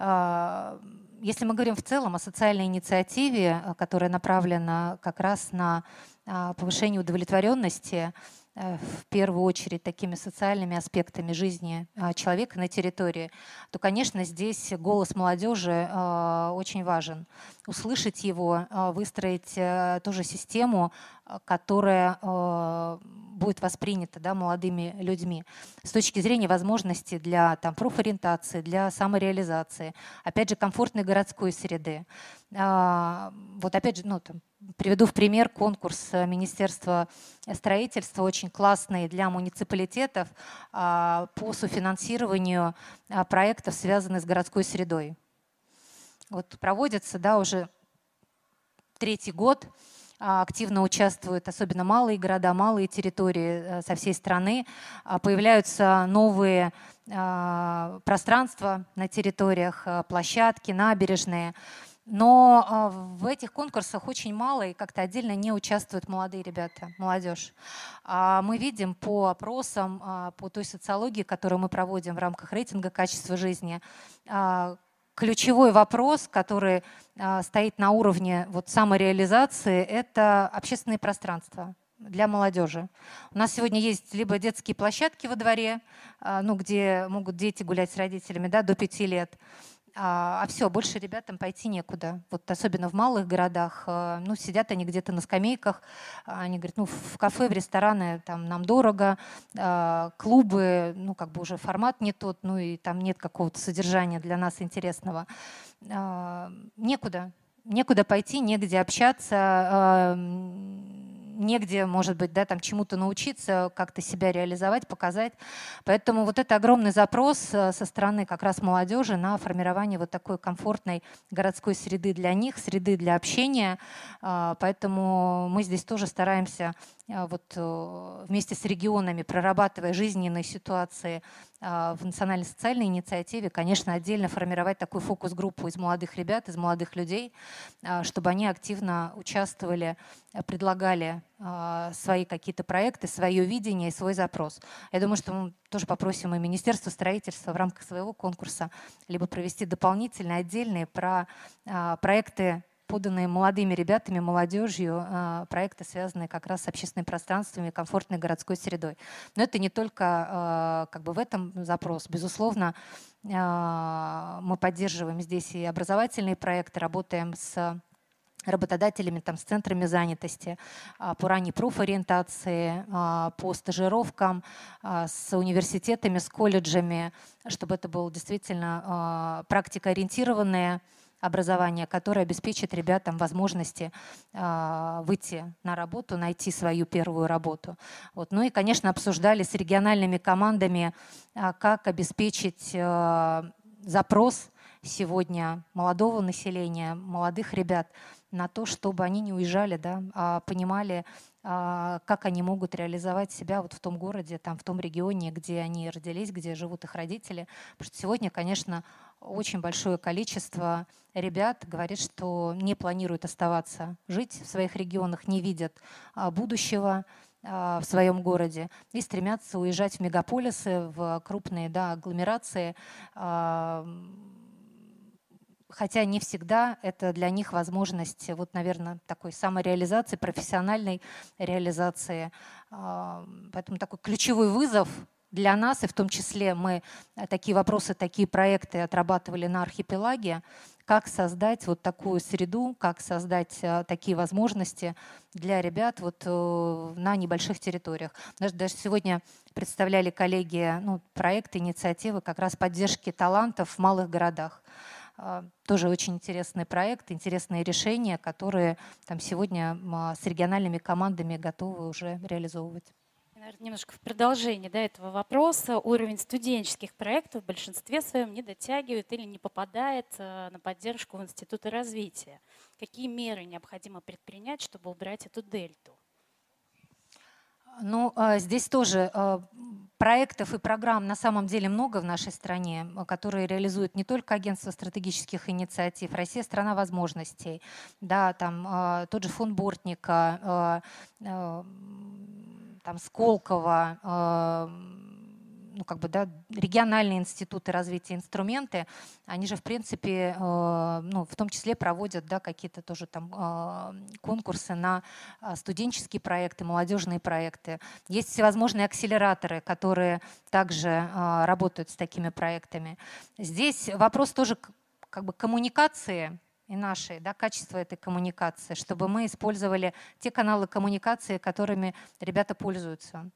Если мы говорим в целом о социальной инициативе, которая направлена как раз на повышение удовлетворенности э, в первую очередь такими социальными аспектами жизни а, человека на территории, то, конечно, здесь голос молодежи а, очень важен. Услышать его, выстроить э, ту же систему, которая будет воспринята да, молодыми людьми с точки зрения возможностей для там, профориентации, для самореализации, опять же, комфортной городской среды. Вот опять же, ну, там, Приведу в пример конкурс э, Министерства строительства, очень классный для муниципалитетов а, по софинансированию а, проектов, связанных с городской средой. Вот проводится да, уже третий год, а, активно участвуют, особенно малые города, малые территории э, со всей страны. Появляются новые пространства на территориях, э, площадки, набережные. Но а, в этих конкурсах очень мало и как-то отдельно не участвуют молодые ребята, молодежь. А мы видим по опросам, а, по той социологии, которую мы проводим в рамках рейтинга качества жизни, ключевой вопрос, который стоит на уровне вот самореализации, это общественные пространства для молодежи. У нас сегодня есть либо детские площадки во дворе, ну, где могут дети гулять с родителями да, до пяти лет, а, а все, больше ребятам пойти некуда. Вот особенно в малых городах, э, ну, сидят они где-то на скамейках, они говорят, ну, в кафе, в рестораны там нам дорого, а, клубы, ну, как бы уже формат не тот, ну, и там нет какого-то содержания для нас интересного. А, некуда, некуда пойти, негде общаться, негде, может быть, да, там чему-то научиться, как-то себя реализовать, показать. Поэтому вот это огромный запрос э, со стороны как раз молодежи на формирование вот такой комфортной городской среды для них, среды для общения. А, поэтому мы здесь тоже стараемся а, вот э, вместе с регионами, прорабатывая жизненные ситуации в национальной социальной инициативе, конечно, отдельно формировать такую фокус-группу из молодых ребят, из молодых людей, а, чтобы они активно участвовали, предлагали свои какие-то проекты, свое видение и свой запрос. Я думаю, что мы тоже попросим и Министерство строительства в рамках своего конкурса либо провести дополнительные, отдельные про проекты поданные молодыми ребятами, молодежью, а, проекты, связанные как раз с общественными пространствами, комфортной городской средой. Но это не только а, как бы в этом запрос. Безусловно, а, мы поддерживаем здесь и образовательные проекты, работаем с работодателями, там, с центрами занятости, по ранней профориентации, по стажировкам, с университетами, с колледжами, чтобы это было действительно практикоориентированное образование, которое обеспечит ребятам возможности э, выйти на работу, найти свою первую работу. Вот. Ну и, конечно, обсуждали с региональными командами, э, как обеспечить э, запрос сегодня молодого населения, молодых ребят на то, чтобы они не уезжали, да, а понимали, как они могут реализовать себя вот в том городе, там, в том регионе, где они родились, где живут их родители. Потому что сегодня, конечно, очень большое количество ребят говорит, что не планируют оставаться жить в своих регионах, не видят а, будущего а, в своем городе и стремятся уезжать в мегаполисы, в крупные да, агломерации, а, хотя не всегда это для них возможность, вот, наверное, такой самореализации, профессиональной реализации. Поэтому такой ключевой вызов для нас, и в том числе мы э, такие вопросы, такие проекты отрабатывали на архипелаге, как создать вот такую среду, как создать э, такие возможности для ребят вот э, на небольших территориях. Даже, даже сегодня представляли коллеги ну, проекты, инициативы как раз поддержки талантов в малых городах. Тоже очень интересный проект, интересные решения, которые там сегодня с региональными командами готовы уже реализовывать наверное, немножко в продолжении да, этого вопроса. Уровень студенческих проектов в большинстве своем не дотягивает или не попадает э, на поддержку в Институты развития. Какие меры необходимо предпринять, чтобы убрать эту дельту? Ну, а, здесь тоже а, проектов и программ на самом деле много в нашей стране, которые реализуют не только агентство стратегических инициатив, Россия страна возможностей, да, там тот же фонд Бортника, там Сколково, ну, как бы, да, региональные институты развития инструменты, они же, в принципе, э, ну, в том числе проводят да, какие-то тоже там э, конкурсы на э, студенческие проекты, молодежные проекты. Есть всевозможные акселераторы, которые также работают с такими проектами. Здесь вопрос тоже как бы коммуникации и нашей, да, качество этой коммуникации, чтобы мы использовали те каналы коммуникации, которыми ребята пользуются.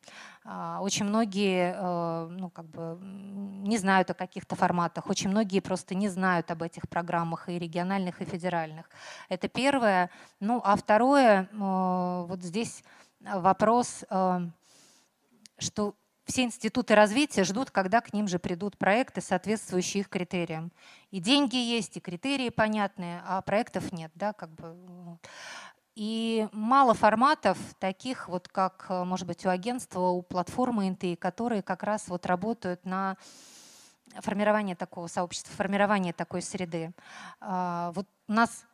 А, очень многие э, ну, как бы не знают о каких-то форматах, очень многие просто не знают об этих программах и региональных, и федеральных. Это первое. Ну, а второе, э, вот здесь вопрос, э, что все институты развития ждут, когда к ним же придут проекты, соответствующие их критериям. И деньги есть, и критерии понятные, а проектов нет. Да, как бы. И мало форматов таких, вот как, может быть, у агентства, у платформы НТИ, которые как раз вот работают на формирование такого сообщества, формирование такой среды. А, вот у нас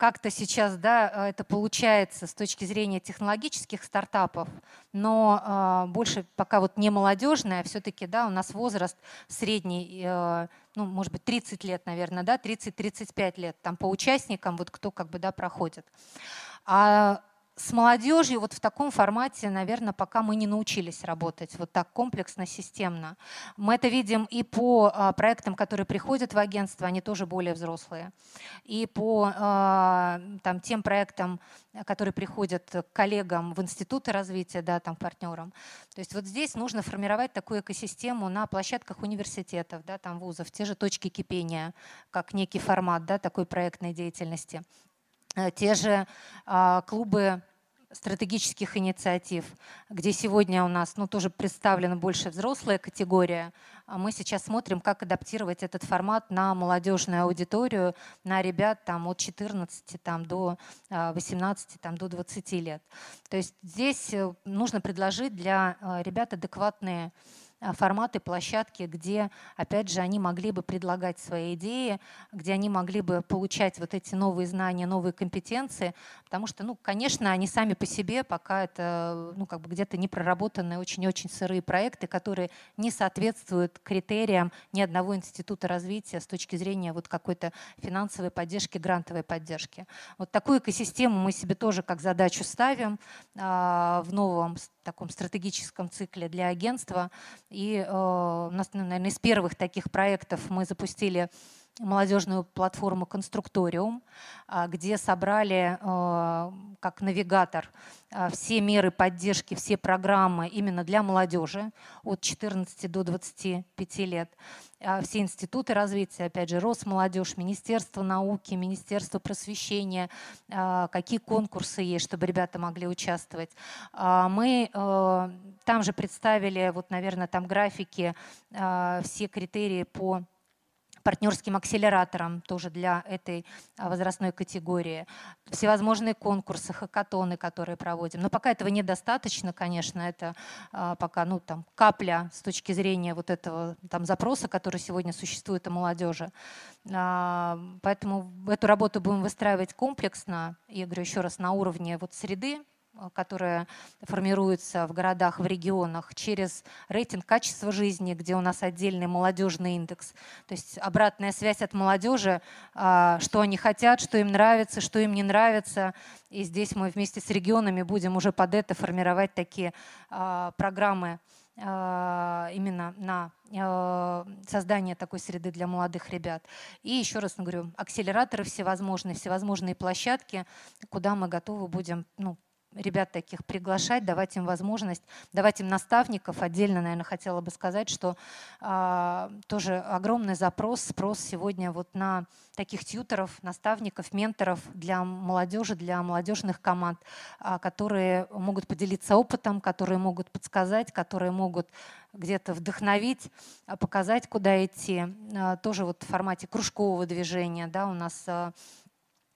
как-то сейчас да, э, это получается с точки зрения технологических стартапов, но э, больше пока вот не молодежная, все-таки да, у нас возраст средний, э, ну, может быть, 30 лет, наверное, да, 30-35 лет там по участникам, вот кто как бы да, проходит. А с молодежью вот в таком формате, наверное, пока мы не научились работать вот так комплексно, системно. Мы это видим и по а, проектам, которые приходят в агентство, они тоже более взрослые, и по а, там, тем проектам, которые приходят к коллегам в институты развития, да, там, партнерам. То есть вот здесь нужно формировать такую экосистему на площадках университетов, да, там, вузов, те же точки кипения, как некий формат да, такой проектной деятельности э, те же а, клубы стратегических инициатив, где сегодня у нас ну, тоже представлена больше взрослая категория. А мы сейчас смотрим, как адаптировать этот формат на молодежную аудиторию, на ребят там, от 14 там, до 18, а, там, до 20 лет. То есть здесь э, нужно предложить для э, ребят адекватные форматы, площадки, где, опять же, они могли бы предлагать свои идеи, где они могли бы получать вот эти новые знания, новые компетенции, потому что, ну, конечно, они сами по себе пока это, ну, как бы где-то не проработанные, очень-очень сырые проекты, которые не соответствуют критериям ни одного института развития с точки зрения вот какой-то финансовой поддержки, грантовой поддержки. Вот такую экосистему мы себе тоже как задачу ставим а, в новом таком стратегическом цикле для агентства. И э, у нас, ну, наверное, из первых таких проектов мы запустили молодежную платформу «Конструкториум», а, где собрали э, как навигатор э, все меры поддержки, все программы именно для молодежи от 14 до 25 лет. А, все институты развития, опять же, Росмолодежь, Министерство науки, Министерство просвещения, а, какие конкурсы есть, чтобы ребята могли участвовать. Мы э, там же представили, вот, наверное, там графики, все критерии по партнерским акселератором тоже для этой а, возрастной категории, всевозможные конкурсы, хакатоны, которые проводим. Но пока этого недостаточно, конечно, это а, пока ну, там, капля с точки зрения вот этого там, запроса, который сегодня существует о молодежи. А, поэтому эту работу будем выстраивать комплексно, я говорю еще раз, на уровне вот среды, которая формируется в городах, в регионах, через рейтинг качества жизни, где у нас отдельный молодежный индекс. То есть обратная связь от молодежи, а, что они хотят, что им нравится, что им не нравится. И здесь мы вместе с регионами будем уже под это формировать такие а, программы а, именно на создание такой среды для молодых ребят. И еще раз говорю, акселераторы всевозможные, всевозможные площадки, куда мы готовы будем ну, ребят таких приглашать, давать им возможность, давать им наставников. Отдельно, наверное, хотела бы сказать, что а, тоже огромный запрос, спрос сегодня вот на таких тьютеров, наставников, менторов для молодежи, для молодежных команд, а, которые могут поделиться опытом, которые могут подсказать, которые могут где-то вдохновить, а, показать, куда идти. А, тоже вот в формате кружкового движения, да, у нас а,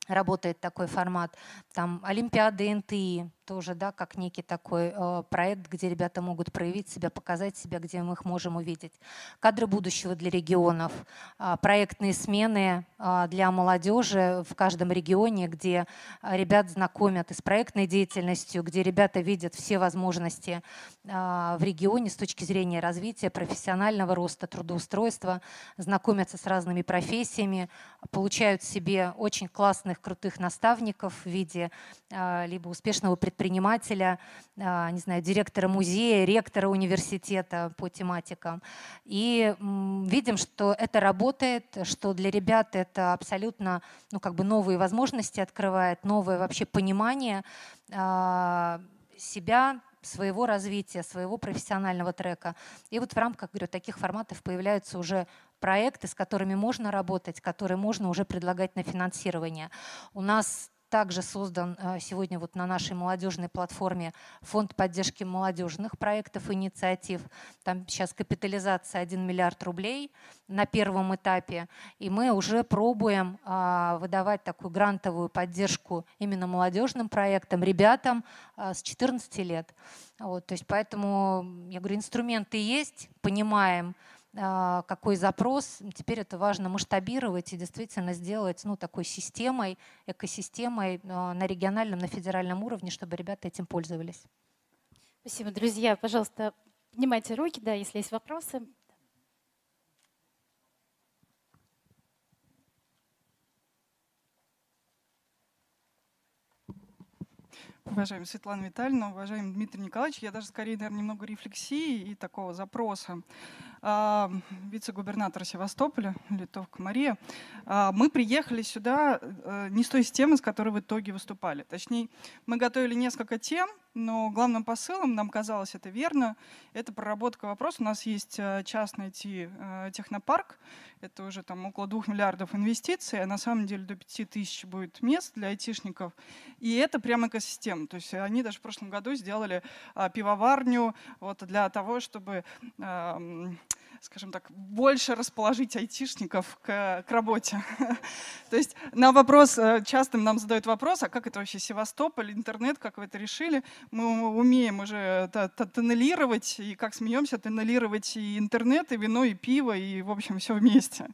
работает такой формат. Там Олимпиады НТИ, тоже, да, как некий такой э, проект, где ребята могут проявить себя, показать себя, где мы их можем увидеть. Кадры будущего для регионов, э, проектные смены э, для молодежи в каждом регионе, где ребят знакомят и с проектной деятельностью, где ребята видят все возможности э, в регионе с точки зрения развития, профессионального роста, трудоустройства, знакомятся с разными профессиями, получают себе очень классных, крутых наставников в виде либо успешного предпринимателя, предпринимателя, а, не знаю, директора музея, ректора университета по тематикам. И видим, что это работает, что для ребят это абсолютно ну, как бы новые возможности открывает, новое вообще понимание а, себя, своего развития, своего профессионального трека. И вот в рамках говорю, таких форматов появляются уже проекты, с которыми можно работать, которые можно уже предлагать на финансирование. У нас также создан э, сегодня вот на нашей молодежной платформе фонд поддержки молодежных проектов, инициатив. Там сейчас капитализация 1 миллиард рублей на первом этапе. И мы уже пробуем а, выдавать такую грантовую поддержку именно молодежным проектам, ребятам а, с 14 лет. Вот, то есть поэтому, я говорю, инструменты есть, понимаем, какой запрос. Теперь это важно масштабировать и действительно сделать ну, такой системой, экосистемой а, на региональном, на федеральном уровне, чтобы ребята этим пользовались. Спасибо, друзья. Пожалуйста, поднимайте руки, да, если есть вопросы. Уважаемая Светлана Витальевна, уважаемый Дмитрий Николаевич, я даже скорее, наверное, немного рефлексии и такого запроса. А, вице-губернатор Севастополя, Литовка Мария, а, мы приехали сюда э, не с той темы, с которой в итоге выступали. Точнее, мы готовили несколько тем, но главным посылом, нам казалось это верно, это проработка вопроса. У нас есть э, частный IT-технопарк, э, это уже там около двух миллиардов инвестиций, а на самом деле до пяти тысяч будет мест для айтишников. И это прям экосистема. То есть они даже в прошлом году сделали а, пивоварню вот, для того, чтобы скажем так, больше расположить айтишников к, к работе. То есть на вопрос, э, часто нам задают вопрос, а как это вообще Севастополь, интернет, как вы это решили? Мы умеем уже тоннелировать, и как смеемся, тоннелировать и интернет, и вино, и пиво, и, в общем, все вместе.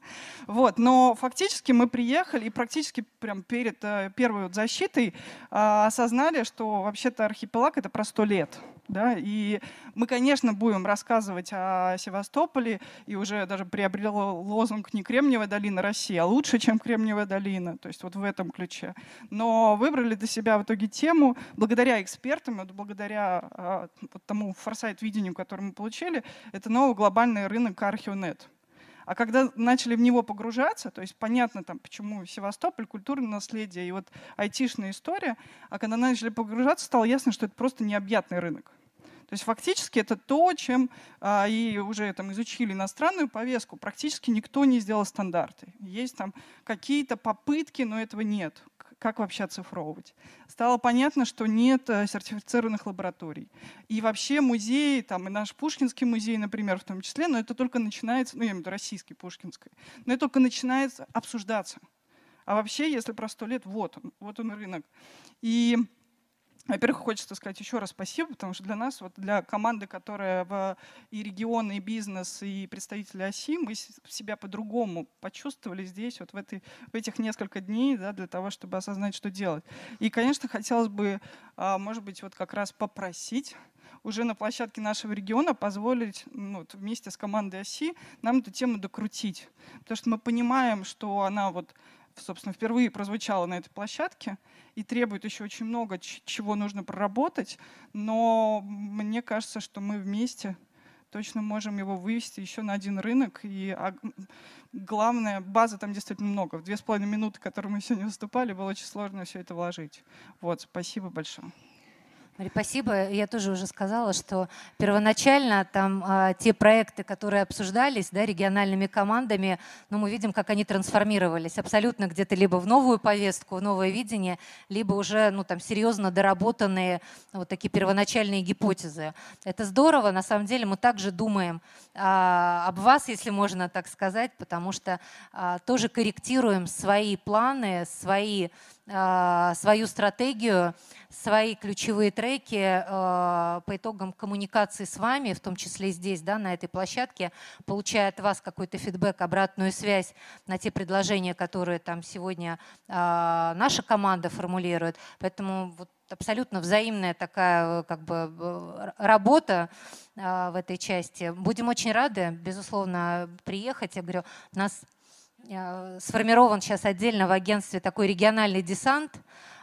Вот. Но фактически мы приехали и практически прям перед э, первой защитой а, осознали, что вообще-то архипелаг — это про сто лет. Да? И мы, конечно, будем рассказывать о Севастополе, и уже даже приобрел лозунг не Кремниевая долина России, а лучше, чем Кремниевая долина, то есть вот в этом ключе. Но выбрали для себя в итоге тему, благодаря экспертам, вот благодаря а, вот тому форсайт-видению, которое мы получили, это новый глобальный рынок Архионет. А когда начали в него погружаться, то есть понятно там, почему Севастополь, культурное наследие и вот айтишная история, а когда начали погружаться, стало ясно, что это просто необъятный рынок. То есть фактически это то, чем а, и уже там изучили иностранную повестку, практически никто не сделал стандарты. Есть там какие-то попытки, но этого нет. Как вообще оцифровывать? Стало понятно, что нет э, сертифицированных лабораторий. И вообще музеи, там и наш Пушкинский музей, например, в том числе, но это только начинается, ну я имею в виду российский Пушкинский, но это только начинается обсуждаться. А вообще, если про сто лет, вот он, вот он рынок. И во-первых, хочется сказать еще раз спасибо, потому что для нас, вот для команды, которая в и регионы, и бизнес, и представители оси, мы себя по-другому почувствовали здесь, вот в, этой, в этих несколько дней, да, для того, чтобы осознать, что делать. И, конечно, хотелось бы, а, может быть, вот как раз попросить уже на площадке нашего региона позволить ну, вместе с командой оси нам эту тему докрутить. Потому что мы понимаем, что она вот собственно, впервые прозвучала на этой площадке и требует еще очень много чего нужно проработать, но мне кажется, что мы вместе точно можем его вывести еще на один рынок. И а, главное, базы там действительно много. В две с половиной минуты, которые мы сегодня выступали, было очень сложно все это вложить. Вот, спасибо большое. Спасибо. Я тоже уже сказала, что первоначально там а, те проекты, которые обсуждались да, региональными командами, ну, мы видим, как они трансформировались абсолютно где-то либо в новую повестку, в новое видение, либо уже ну, там, серьезно доработанные вот такие первоначальные гипотезы. Это здорово. На самом деле мы также думаем а, об вас, если можно так сказать, потому что а, тоже корректируем свои планы, свои свою стратегию, свои ключевые треки э, по итогам коммуникации с вами, в том числе здесь, да, на этой площадке, получая от вас какой-то фидбэк, обратную связь на те предложения, которые там сегодня э, наша команда формулирует. Поэтому вот абсолютно взаимная такая как бы э, работа в этой части. Будем очень рады, безусловно, приехать. Я говорю, нас сформирован сейчас отдельно в агентстве такой региональный десант,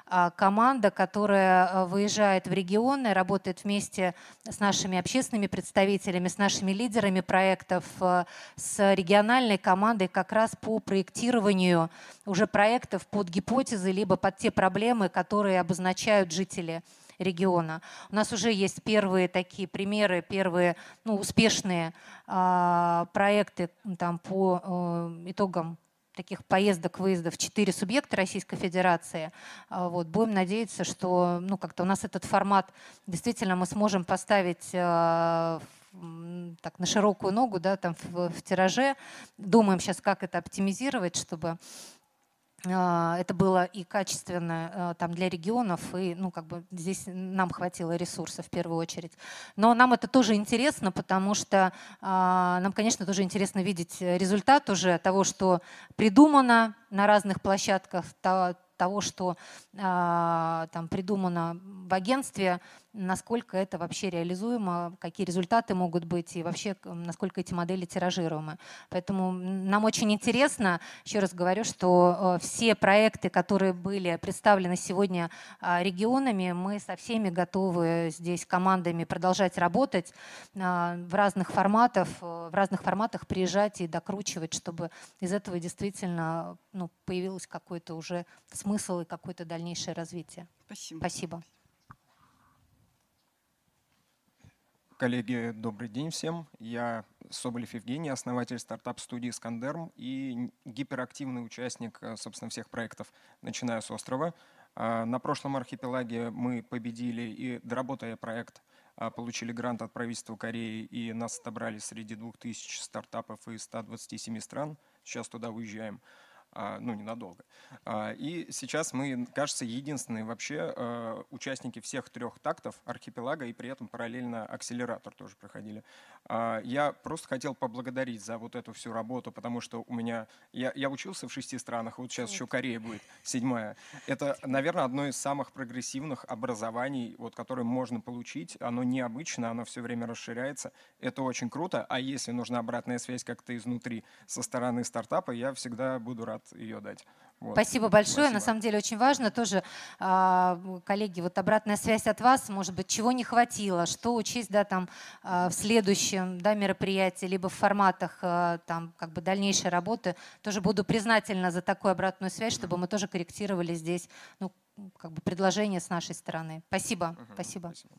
а, команда, которая а, выезжает в регионы, работает вместе с нашими общественными представителями, с нашими лидерами проектов, а, с региональной командой как раз по проектированию уже проектов под гипотезы, либо под те проблемы, которые обозначают жители региона. У нас уже есть первые такие примеры, первые ну, успешные э, проекты там, по э, итогам таких поездок, выездов четыре субъекта Российской Федерации. А, вот. Будем надеяться, что ну, как-то у нас этот формат действительно мы сможем поставить э, так, на широкую ногу да, там в, в тираже. Думаем сейчас, как это оптимизировать, чтобы это было и качественно а, там для регионов, и ну как бы здесь нам хватило ресурсов в первую очередь. Но нам это тоже интересно, потому что а, нам, конечно, тоже интересно видеть результат уже того, что придумано на разных площадках, того, что там придумано в агентстве, насколько это вообще реализуемо, какие результаты могут быть и вообще насколько эти модели тиражируемы. Поэтому нам очень интересно, еще раз говорю, что э, все проекты, которые были представлены сегодня а, регионами, мы со всеми готовы здесь командами продолжать работать а, в разных форматах, э, в разных форматах приезжать и докручивать, чтобы из этого действительно ну, появилось какой-то уже смысл и какое-то дальнейшее развитие. Спасибо. Спасибо. Коллеги, добрый день всем. Я Соболев Евгений, основатель стартап-студии «Скандерм» и гиперактивный участник, э, собственно, всех проектов, начиная с острова. А, на прошлом архипелаге мы победили и, доработая проект, а, получили грант от правительства Кореи и нас отобрали среди 2000 стартапов из 127 стран. Сейчас туда уезжаем. А, ну, ненадолго. А, и сейчас мы, кажется, единственные вообще а, участники всех трех тактов архипелага, и при этом параллельно акселератор тоже проходили. Я просто хотел поблагодарить за вот эту всю работу, потому что у меня... Я, я учился в шести странах, вот сейчас еще Корея будет, седьмая. Это, наверное, одно из самых прогрессивных образований, вот, которое можно получить. Оно необычно, оно все время расширяется. Это очень круто. А если нужна обратная связь как-то изнутри, со стороны стартапа, я всегда буду рад ее дать. Вот. Спасибо большое. Спасибо. На самом деле очень важно тоже, а, коллеги, вот обратная связь от вас, может быть, чего не хватило, что учесть да, там, а, в следующем да, мероприятии, либо в форматах а, там, как бы дальнейшей работы. Тоже буду признательна за такую обратную связь, чтобы мы тоже корректировали здесь ну, как бы предложение с нашей стороны. Спасибо. Угу, спасибо. Спасибо.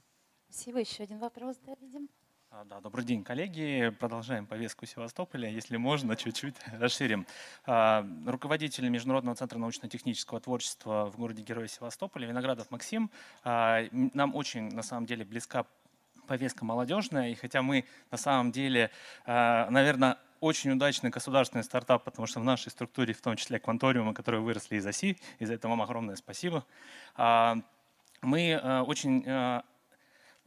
Спасибо. Еще один вопрос, да, видим. А, да, добрый день, коллеги. Продолжаем повестку Севастополя. Если можно, чуть-чуть расширим. А, руководитель Международного центра научно-технического творчества в городе Героя Севастополя, Виноградов Максим. А, нам очень, на самом деле, близка повестка молодежная. И хотя мы, на самом деле, наверное, очень удачный государственный стартап, потому что в нашей структуре, в том числе кванториумы, которые выросли из оси, и за это вам огромное спасибо. Мы очень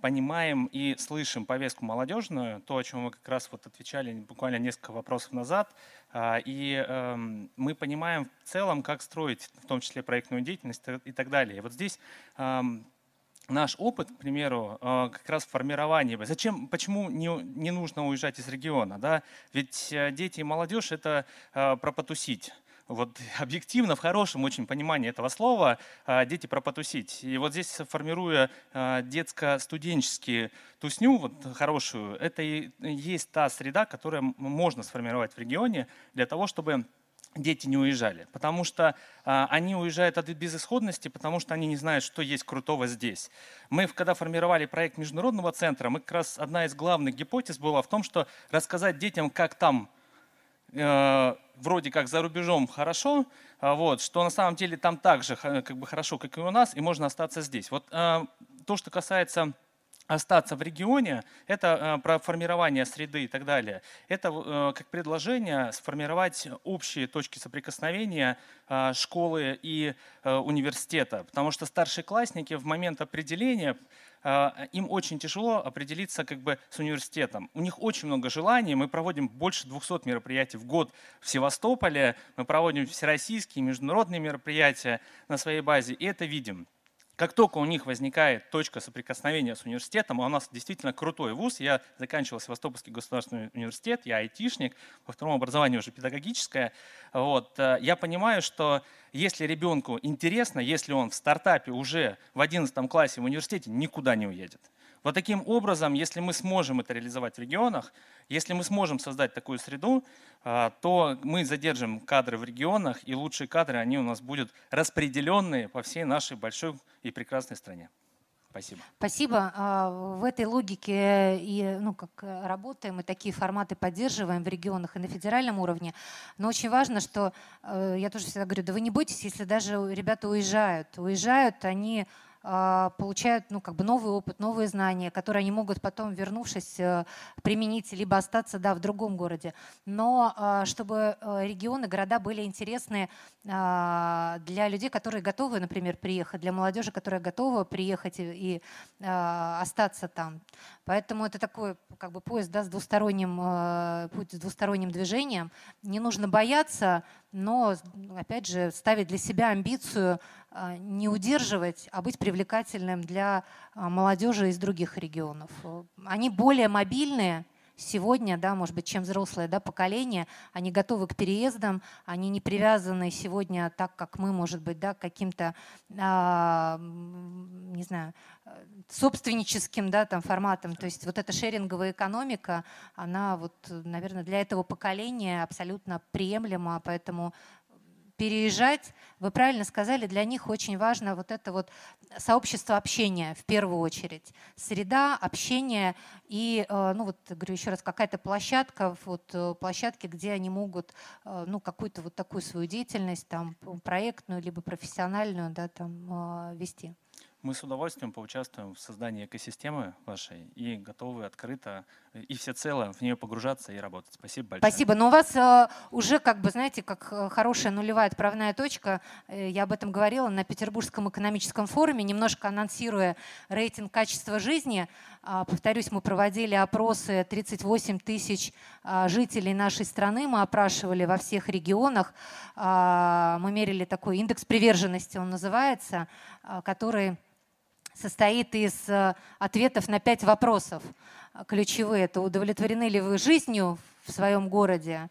понимаем и слышим повестку молодежную, то, о чем мы как раз вот отвечали буквально несколько вопросов назад, а, и эм, мы понимаем в целом, как строить, в том числе проектную деятельность и так далее. И вот здесь эм, наш опыт, к примеру, э, как раз в формировании. Зачем, почему не, не нужно уезжать из региона? Да? Ведь э, дети и молодежь – это э, про потусить вот объективно, в хорошем очень понимании этого слова, а, дети про потусить. И вот здесь, формируя а, детско-студенческие тусню, вот хорошую, это и есть та среда, которую можно сформировать в регионе для того, чтобы дети не уезжали. Потому что а, они уезжают от безысходности, потому что они не знают, что есть крутого здесь. Мы, когда формировали проект Международного центра, мы как раз одна из главных гипотез была в том, что рассказать детям, как там Э, вроде как за рубежом хорошо, а вот, что на самом деле там так же как бы хорошо, как и у нас, и можно остаться здесь. Вот э, то, что касается остаться в регионе, это про формирование среды и так далее. Это как предложение сформировать общие точки соприкосновения школы и университета, потому что старшеклассники в момент определения им очень тяжело определиться как бы с университетом. У них очень много желаний. Мы проводим больше 200 мероприятий в год в Севастополе. Мы проводим всероссийские, международные мероприятия на своей базе. И это видим. Как только у них возникает точка соприкосновения с университетом, а у нас действительно крутой вуз, я заканчивал Севастопольский государственный университет, я айтишник, во втором образовании уже педагогическое, вот, э, я понимаю, что если ребенку интересно, если он в стартапе уже в 11 классе в университете, никуда не уедет. Вот таким образом, если мы сможем это реализовать в регионах, если мы сможем создать такую среду, а, то мы задержим кадры в регионах, и лучшие кадры, они у нас будут распределенные по всей нашей большой и прекрасной стране. Спасибо. Спасибо. А, в этой логике и ну, как работаем, и такие форматы поддерживаем в регионах и на федеральном уровне. Но очень важно, что э, я тоже всегда говорю, да вы не бойтесь, если даже ребята уезжают. Уезжают они получают ну, как бы новый опыт, новые знания, которые они могут потом, вернувшись, э, применить, либо остаться да, в другом городе. Но а, чтобы э, регионы, города были интересны а, для людей, которые готовы, например, приехать, для молодежи, которая готова приехать и, и остаться там. Поэтому это такой как бы поезд да, с двусторонним, э, путь с двусторонним движением. Не нужно бояться, но, опять же, ставить для себя амбицию а, не удерживать, а быть привлекательным для а, молодежи из других регионов. Они более мобильные, сегодня, да, может быть, чем взрослое да, поколение, они готовы к переездам, они не привязаны сегодня так, как мы, может быть, да, к каким-то, а, не знаю, собственническим да, там, форматом. То есть вот эта шеринговая экономика, она вот, наверное, для этого поколения абсолютно приемлема, поэтому переезжать, вы правильно сказали, для них очень важно вот это вот сообщество общения в первую очередь. Среда, общение и, э, ну вот, говорю еще раз, какая-то площадка, вот э, площадки, где они могут, э, ну, какую-то вот такую свою деятельность, там, проектную, либо профессиональную, да, там, вести. Мы с удовольствием поучаствуем в создании экосистемы вашей и готовы открыто и всецело в нее погружаться и работать. Спасибо большое. Спасибо. Но у вас э, уже, как бы, знаете, как э, хорошая нулевая отправная точка. Э, я об этом говорила на Петербургском экономическом форуме, немножко анонсируя рейтинг качества жизни. Э, повторюсь, мы проводили опросы 38 тысяч э, жителей нашей страны. Мы опрашивали во всех регионах. Э, мы мерили такой индекс приверженности, он называется, э, который состоит из э, ответов на пять вопросов э, ключевые. Это удовлетворены ли вы жизнью в своем городе?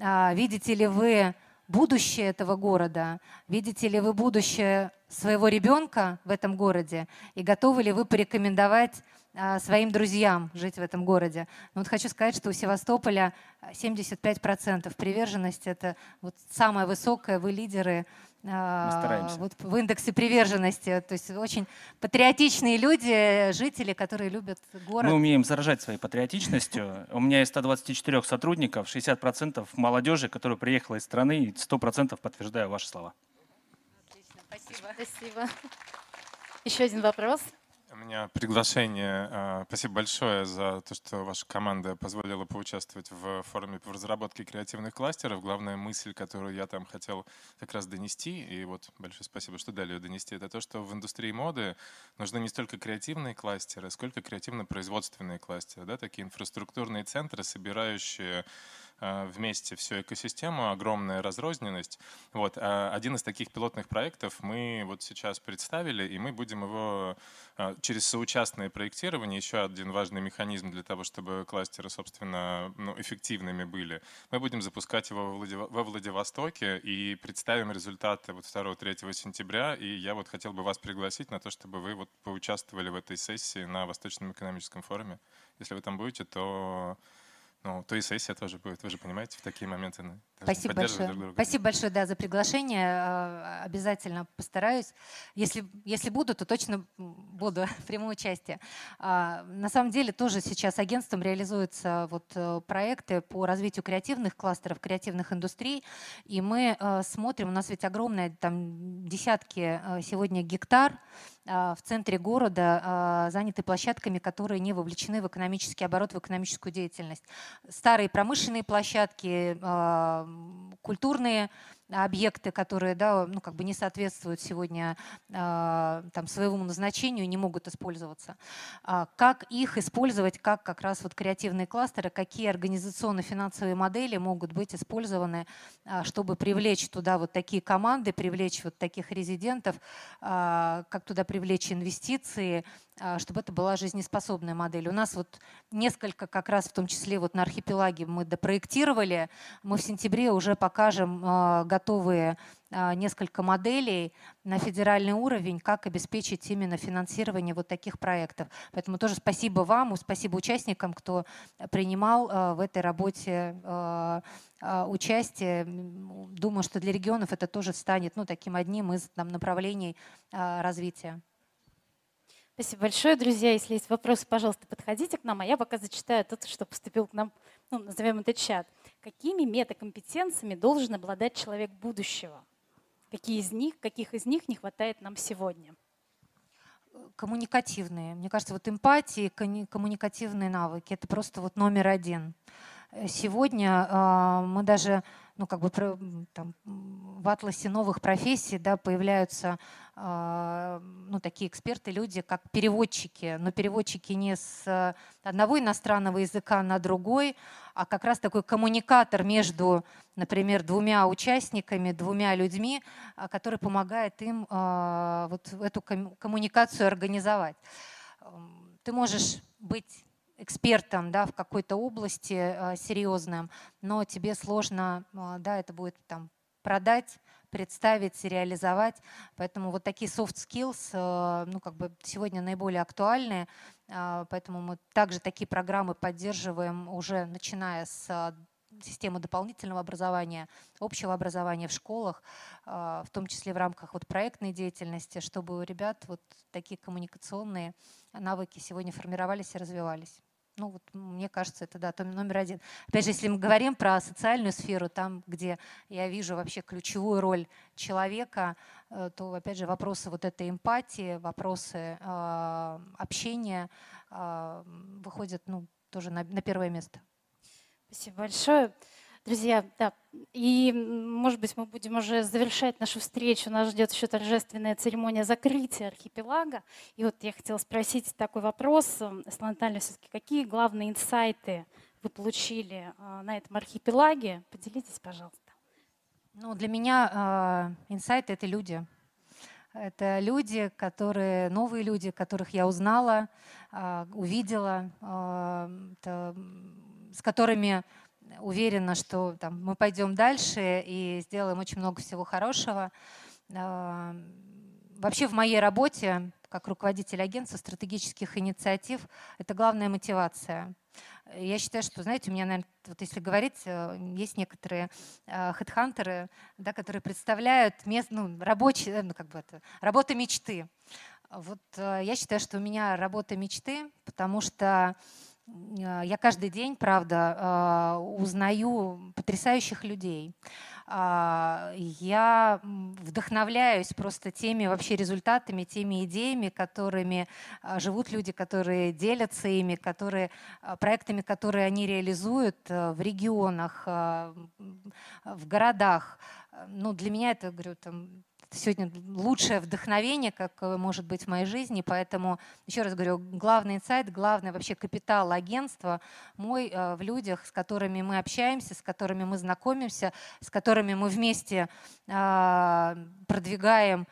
А, видите ли вы будущее этого города? Видите ли вы будущее своего ребенка в этом городе? И готовы ли вы порекомендовать а, своим друзьям жить в этом городе. Но вот хочу сказать, что у Севастополя 75% приверженность. Это вот самая высокая, вы лидеры а, вот в индексе приверженности. То есть очень патриотичные люди, жители, которые любят город. Мы умеем заражать своей патриотичностью. У меня есть 124 сотрудников, 60% молодежи, которая приехала из страны, и 100% подтверждаю ваши слова. Отлично, спасибо. Спасибо. Еще один вопрос. У меня приглашение. А, спасибо большое за то, что ваша команда позволила поучаствовать в форуме по разработке креативных кластеров. Главная мысль, которую я там хотел как раз донести, и вот большое спасибо, что дали ее донести, это то, что в индустрии моды нужны не столько креативные кластеры, сколько креативно-производственные кластеры, да, такие инфраструктурные центры, собирающие вместе всю экосистему, огромная разрозненность. Вот. А один из таких пилотных проектов мы вот сейчас представили, и мы будем его э, через соучастное проектирование, еще один важный механизм для того, чтобы кластеры, собственно, ну, эффективными были. Мы будем запускать его во Владивостоке и представим результаты вот 2-3 сентября. И я вот хотел бы вас пригласить на то, чтобы вы вот поучаствовали в этой сессии на Восточном экономическом форуме. Если вы там будете, то ну, то и сессия тоже будет, вы же понимаете, в такие моменты. Спасибо большое. Друг друга. Спасибо большое, да, за приглашение. А, обязательно постараюсь. Если, если буду, то точно буду в прямом участии. А, на самом деле тоже сейчас агентством реализуются вот э, проекты по развитию креативных кластеров, креативных индустрий. И мы э, смотрим, у нас ведь огромные там десятки э, сегодня гектар в центре города заняты площадками, которые не вовлечены в экономический оборот, в экономическую деятельность. Старые промышленные площадки, культурные объекты, которые да, ну, как бы не соответствуют сегодня э, там, своему назначению, не могут использоваться. А как их использовать, как как раз вот креативные кластеры, какие организационно-финансовые модели могут быть использованы, э, чтобы привлечь туда вот такие команды, привлечь вот таких резидентов, э, как туда привлечь инвестиции, а, чтобы это была жизнеспособная модель. У нас вот несколько, как раз в том числе вот на архипелаге мы допроектировали. Мы в сентябре уже покажем а, готовые а, несколько моделей на федеральный уровень, как обеспечить именно финансирование вот таких проектов. Поэтому тоже спасибо вам, спасибо участникам, кто принимал в этой работе участие. Думаю, что для регионов это тоже станет ну, таким одним из там, направлений развития. Спасибо большое, друзья. Если есть вопросы, пожалуйста, подходите к нам, а я пока зачитаю тот, что поступил к нам, ну, назовем это чат. Какими метакомпетенциями должен обладать человек будущего? Какие из них, каких из них не хватает нам сегодня? Коммуникативные. Мне кажется, вот эмпатии, коммуникативные навыки – это просто вот номер один. Сегодня э, мы даже ну, как бы там, в атласе новых профессий да, появляются э, ну, такие эксперты, люди, как переводчики, но переводчики не с одного иностранного языка на другой, а как раз такой коммуникатор между, например, двумя участниками, двумя людьми, а, который помогает им э, вот эту коммуникацию организовать. Ты можешь быть экспертом да, в какой-то области серьезным, но тебе сложно, да, это будет там продать, представить, реализовать. Поэтому вот такие soft skills, э, ну, как бы сегодня наиболее актуальны. Э, поэтому мы также такие программы поддерживаем уже начиная с системы дополнительного образования, общего образования в школах, в том числе в рамках вот проектной деятельности, чтобы у ребят вот такие коммуникационные навыки сегодня формировались и развивались. Ну, вот, мне кажется, это да, номер один. Опять же, если мы говорим про социальную сферу, там, где я вижу вообще ключевую роль человека, э, то, опять же, вопросы вот этой эмпатии, вопросы э, общения э, выходят ну, тоже на, на первое место. Спасибо большое. Друзья, да, и, может быть, мы будем уже завершать нашу встречу. Нас ждет еще торжественная церемония закрытия архипелага. И вот я хотела спросить такой вопрос. Светлана Натальевна, все-таки какие главные инсайты вы получили а, на этом архипелаге? Поделитесь, пожалуйста. Ну, для меня э, инсайты — это люди. Это люди, которые, новые люди, которых я узнала, э, увидела, э, это, с которыми уверена, что там, мы пойдем дальше и сделаем очень много всего хорошего. А, вообще в моей работе как руководитель агентства стратегических инициатив это главная мотивация. Я считаю, что, знаете, у меня, наверное, вот если говорить, э, есть некоторые э, хедхантеры, да, которые представляют мест, ну, рабочие, ну, как бы это, работа мечты. Вот э, я считаю, что у меня работа мечты, потому что я каждый день, правда, а, узнаю потрясающих людей. А, я вдохновляюсь просто теми вообще результатами, теми идеями, которыми живут люди, которые делятся ими, которые, проектами, которые они реализуют в регионах, в городах. Ну, для меня это, говорю, там, сегодня лучшее вдохновение, как э, может быть в моей жизни. Поэтому, еще раз говорю, главный инсайт, главный вообще капитал агентства мой э, в людях, с которыми мы общаемся, с которыми мы знакомимся, с которыми мы вместе а, продвигаем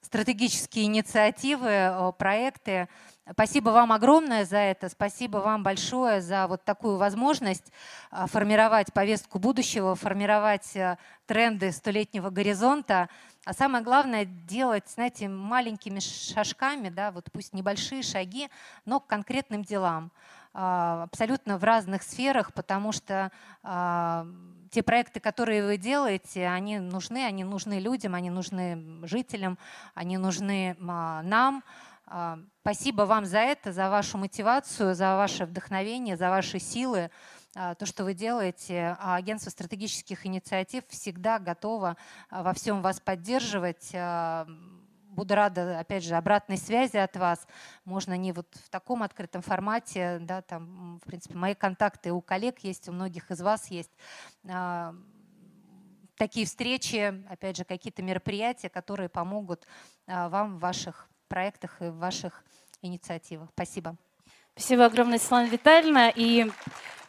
стратегические инициативы, проекты. Спасибо вам огромное за это. Спасибо вам большое за вот такую возможность а, формировать повестку будущего, формировать э, тренды столетнего горизонта. А самое главное делать, знаете, маленькими шажками, да, вот пусть небольшие шаги, но к конкретным делам. А, абсолютно в разных сферах, потому что а, те проекты, которые вы делаете, они нужны, они нужны людям, они нужны жителям, они нужны а, нам. Спасибо вам за это, за вашу мотивацию, за ваше вдохновение, за ваши силы. А, то, что вы делаете. А агентство стратегических инициатив всегда готово а, во всем вас поддерживать. Буду рада, опять же, обратной связи от вас. Можно не вот в таком открытом формате, да, там, в принципе, мои контакты у коллег есть, у многих из вас есть такие встречи, опять же, какие-то мероприятия, которые помогут вам в ваших проектах и в ваших инициативах. Спасибо. Спасибо огромное, Светлана Витальевна. И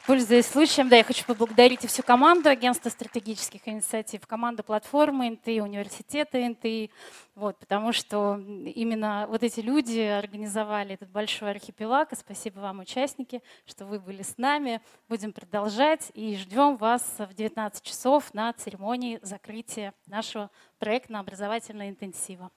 Пользуясь случаем, да, я хочу поблагодарить и всю команду агентства стратегических инициатив, команду платформы НТИ, университета НТИ, вот, потому что именно вот эти люди организовали этот большой архипелаг. И спасибо вам, участники, что вы были с нами. Будем продолжать и ждем вас в 19 часов на церемонии закрытия нашего проектно-образовательного интенсива.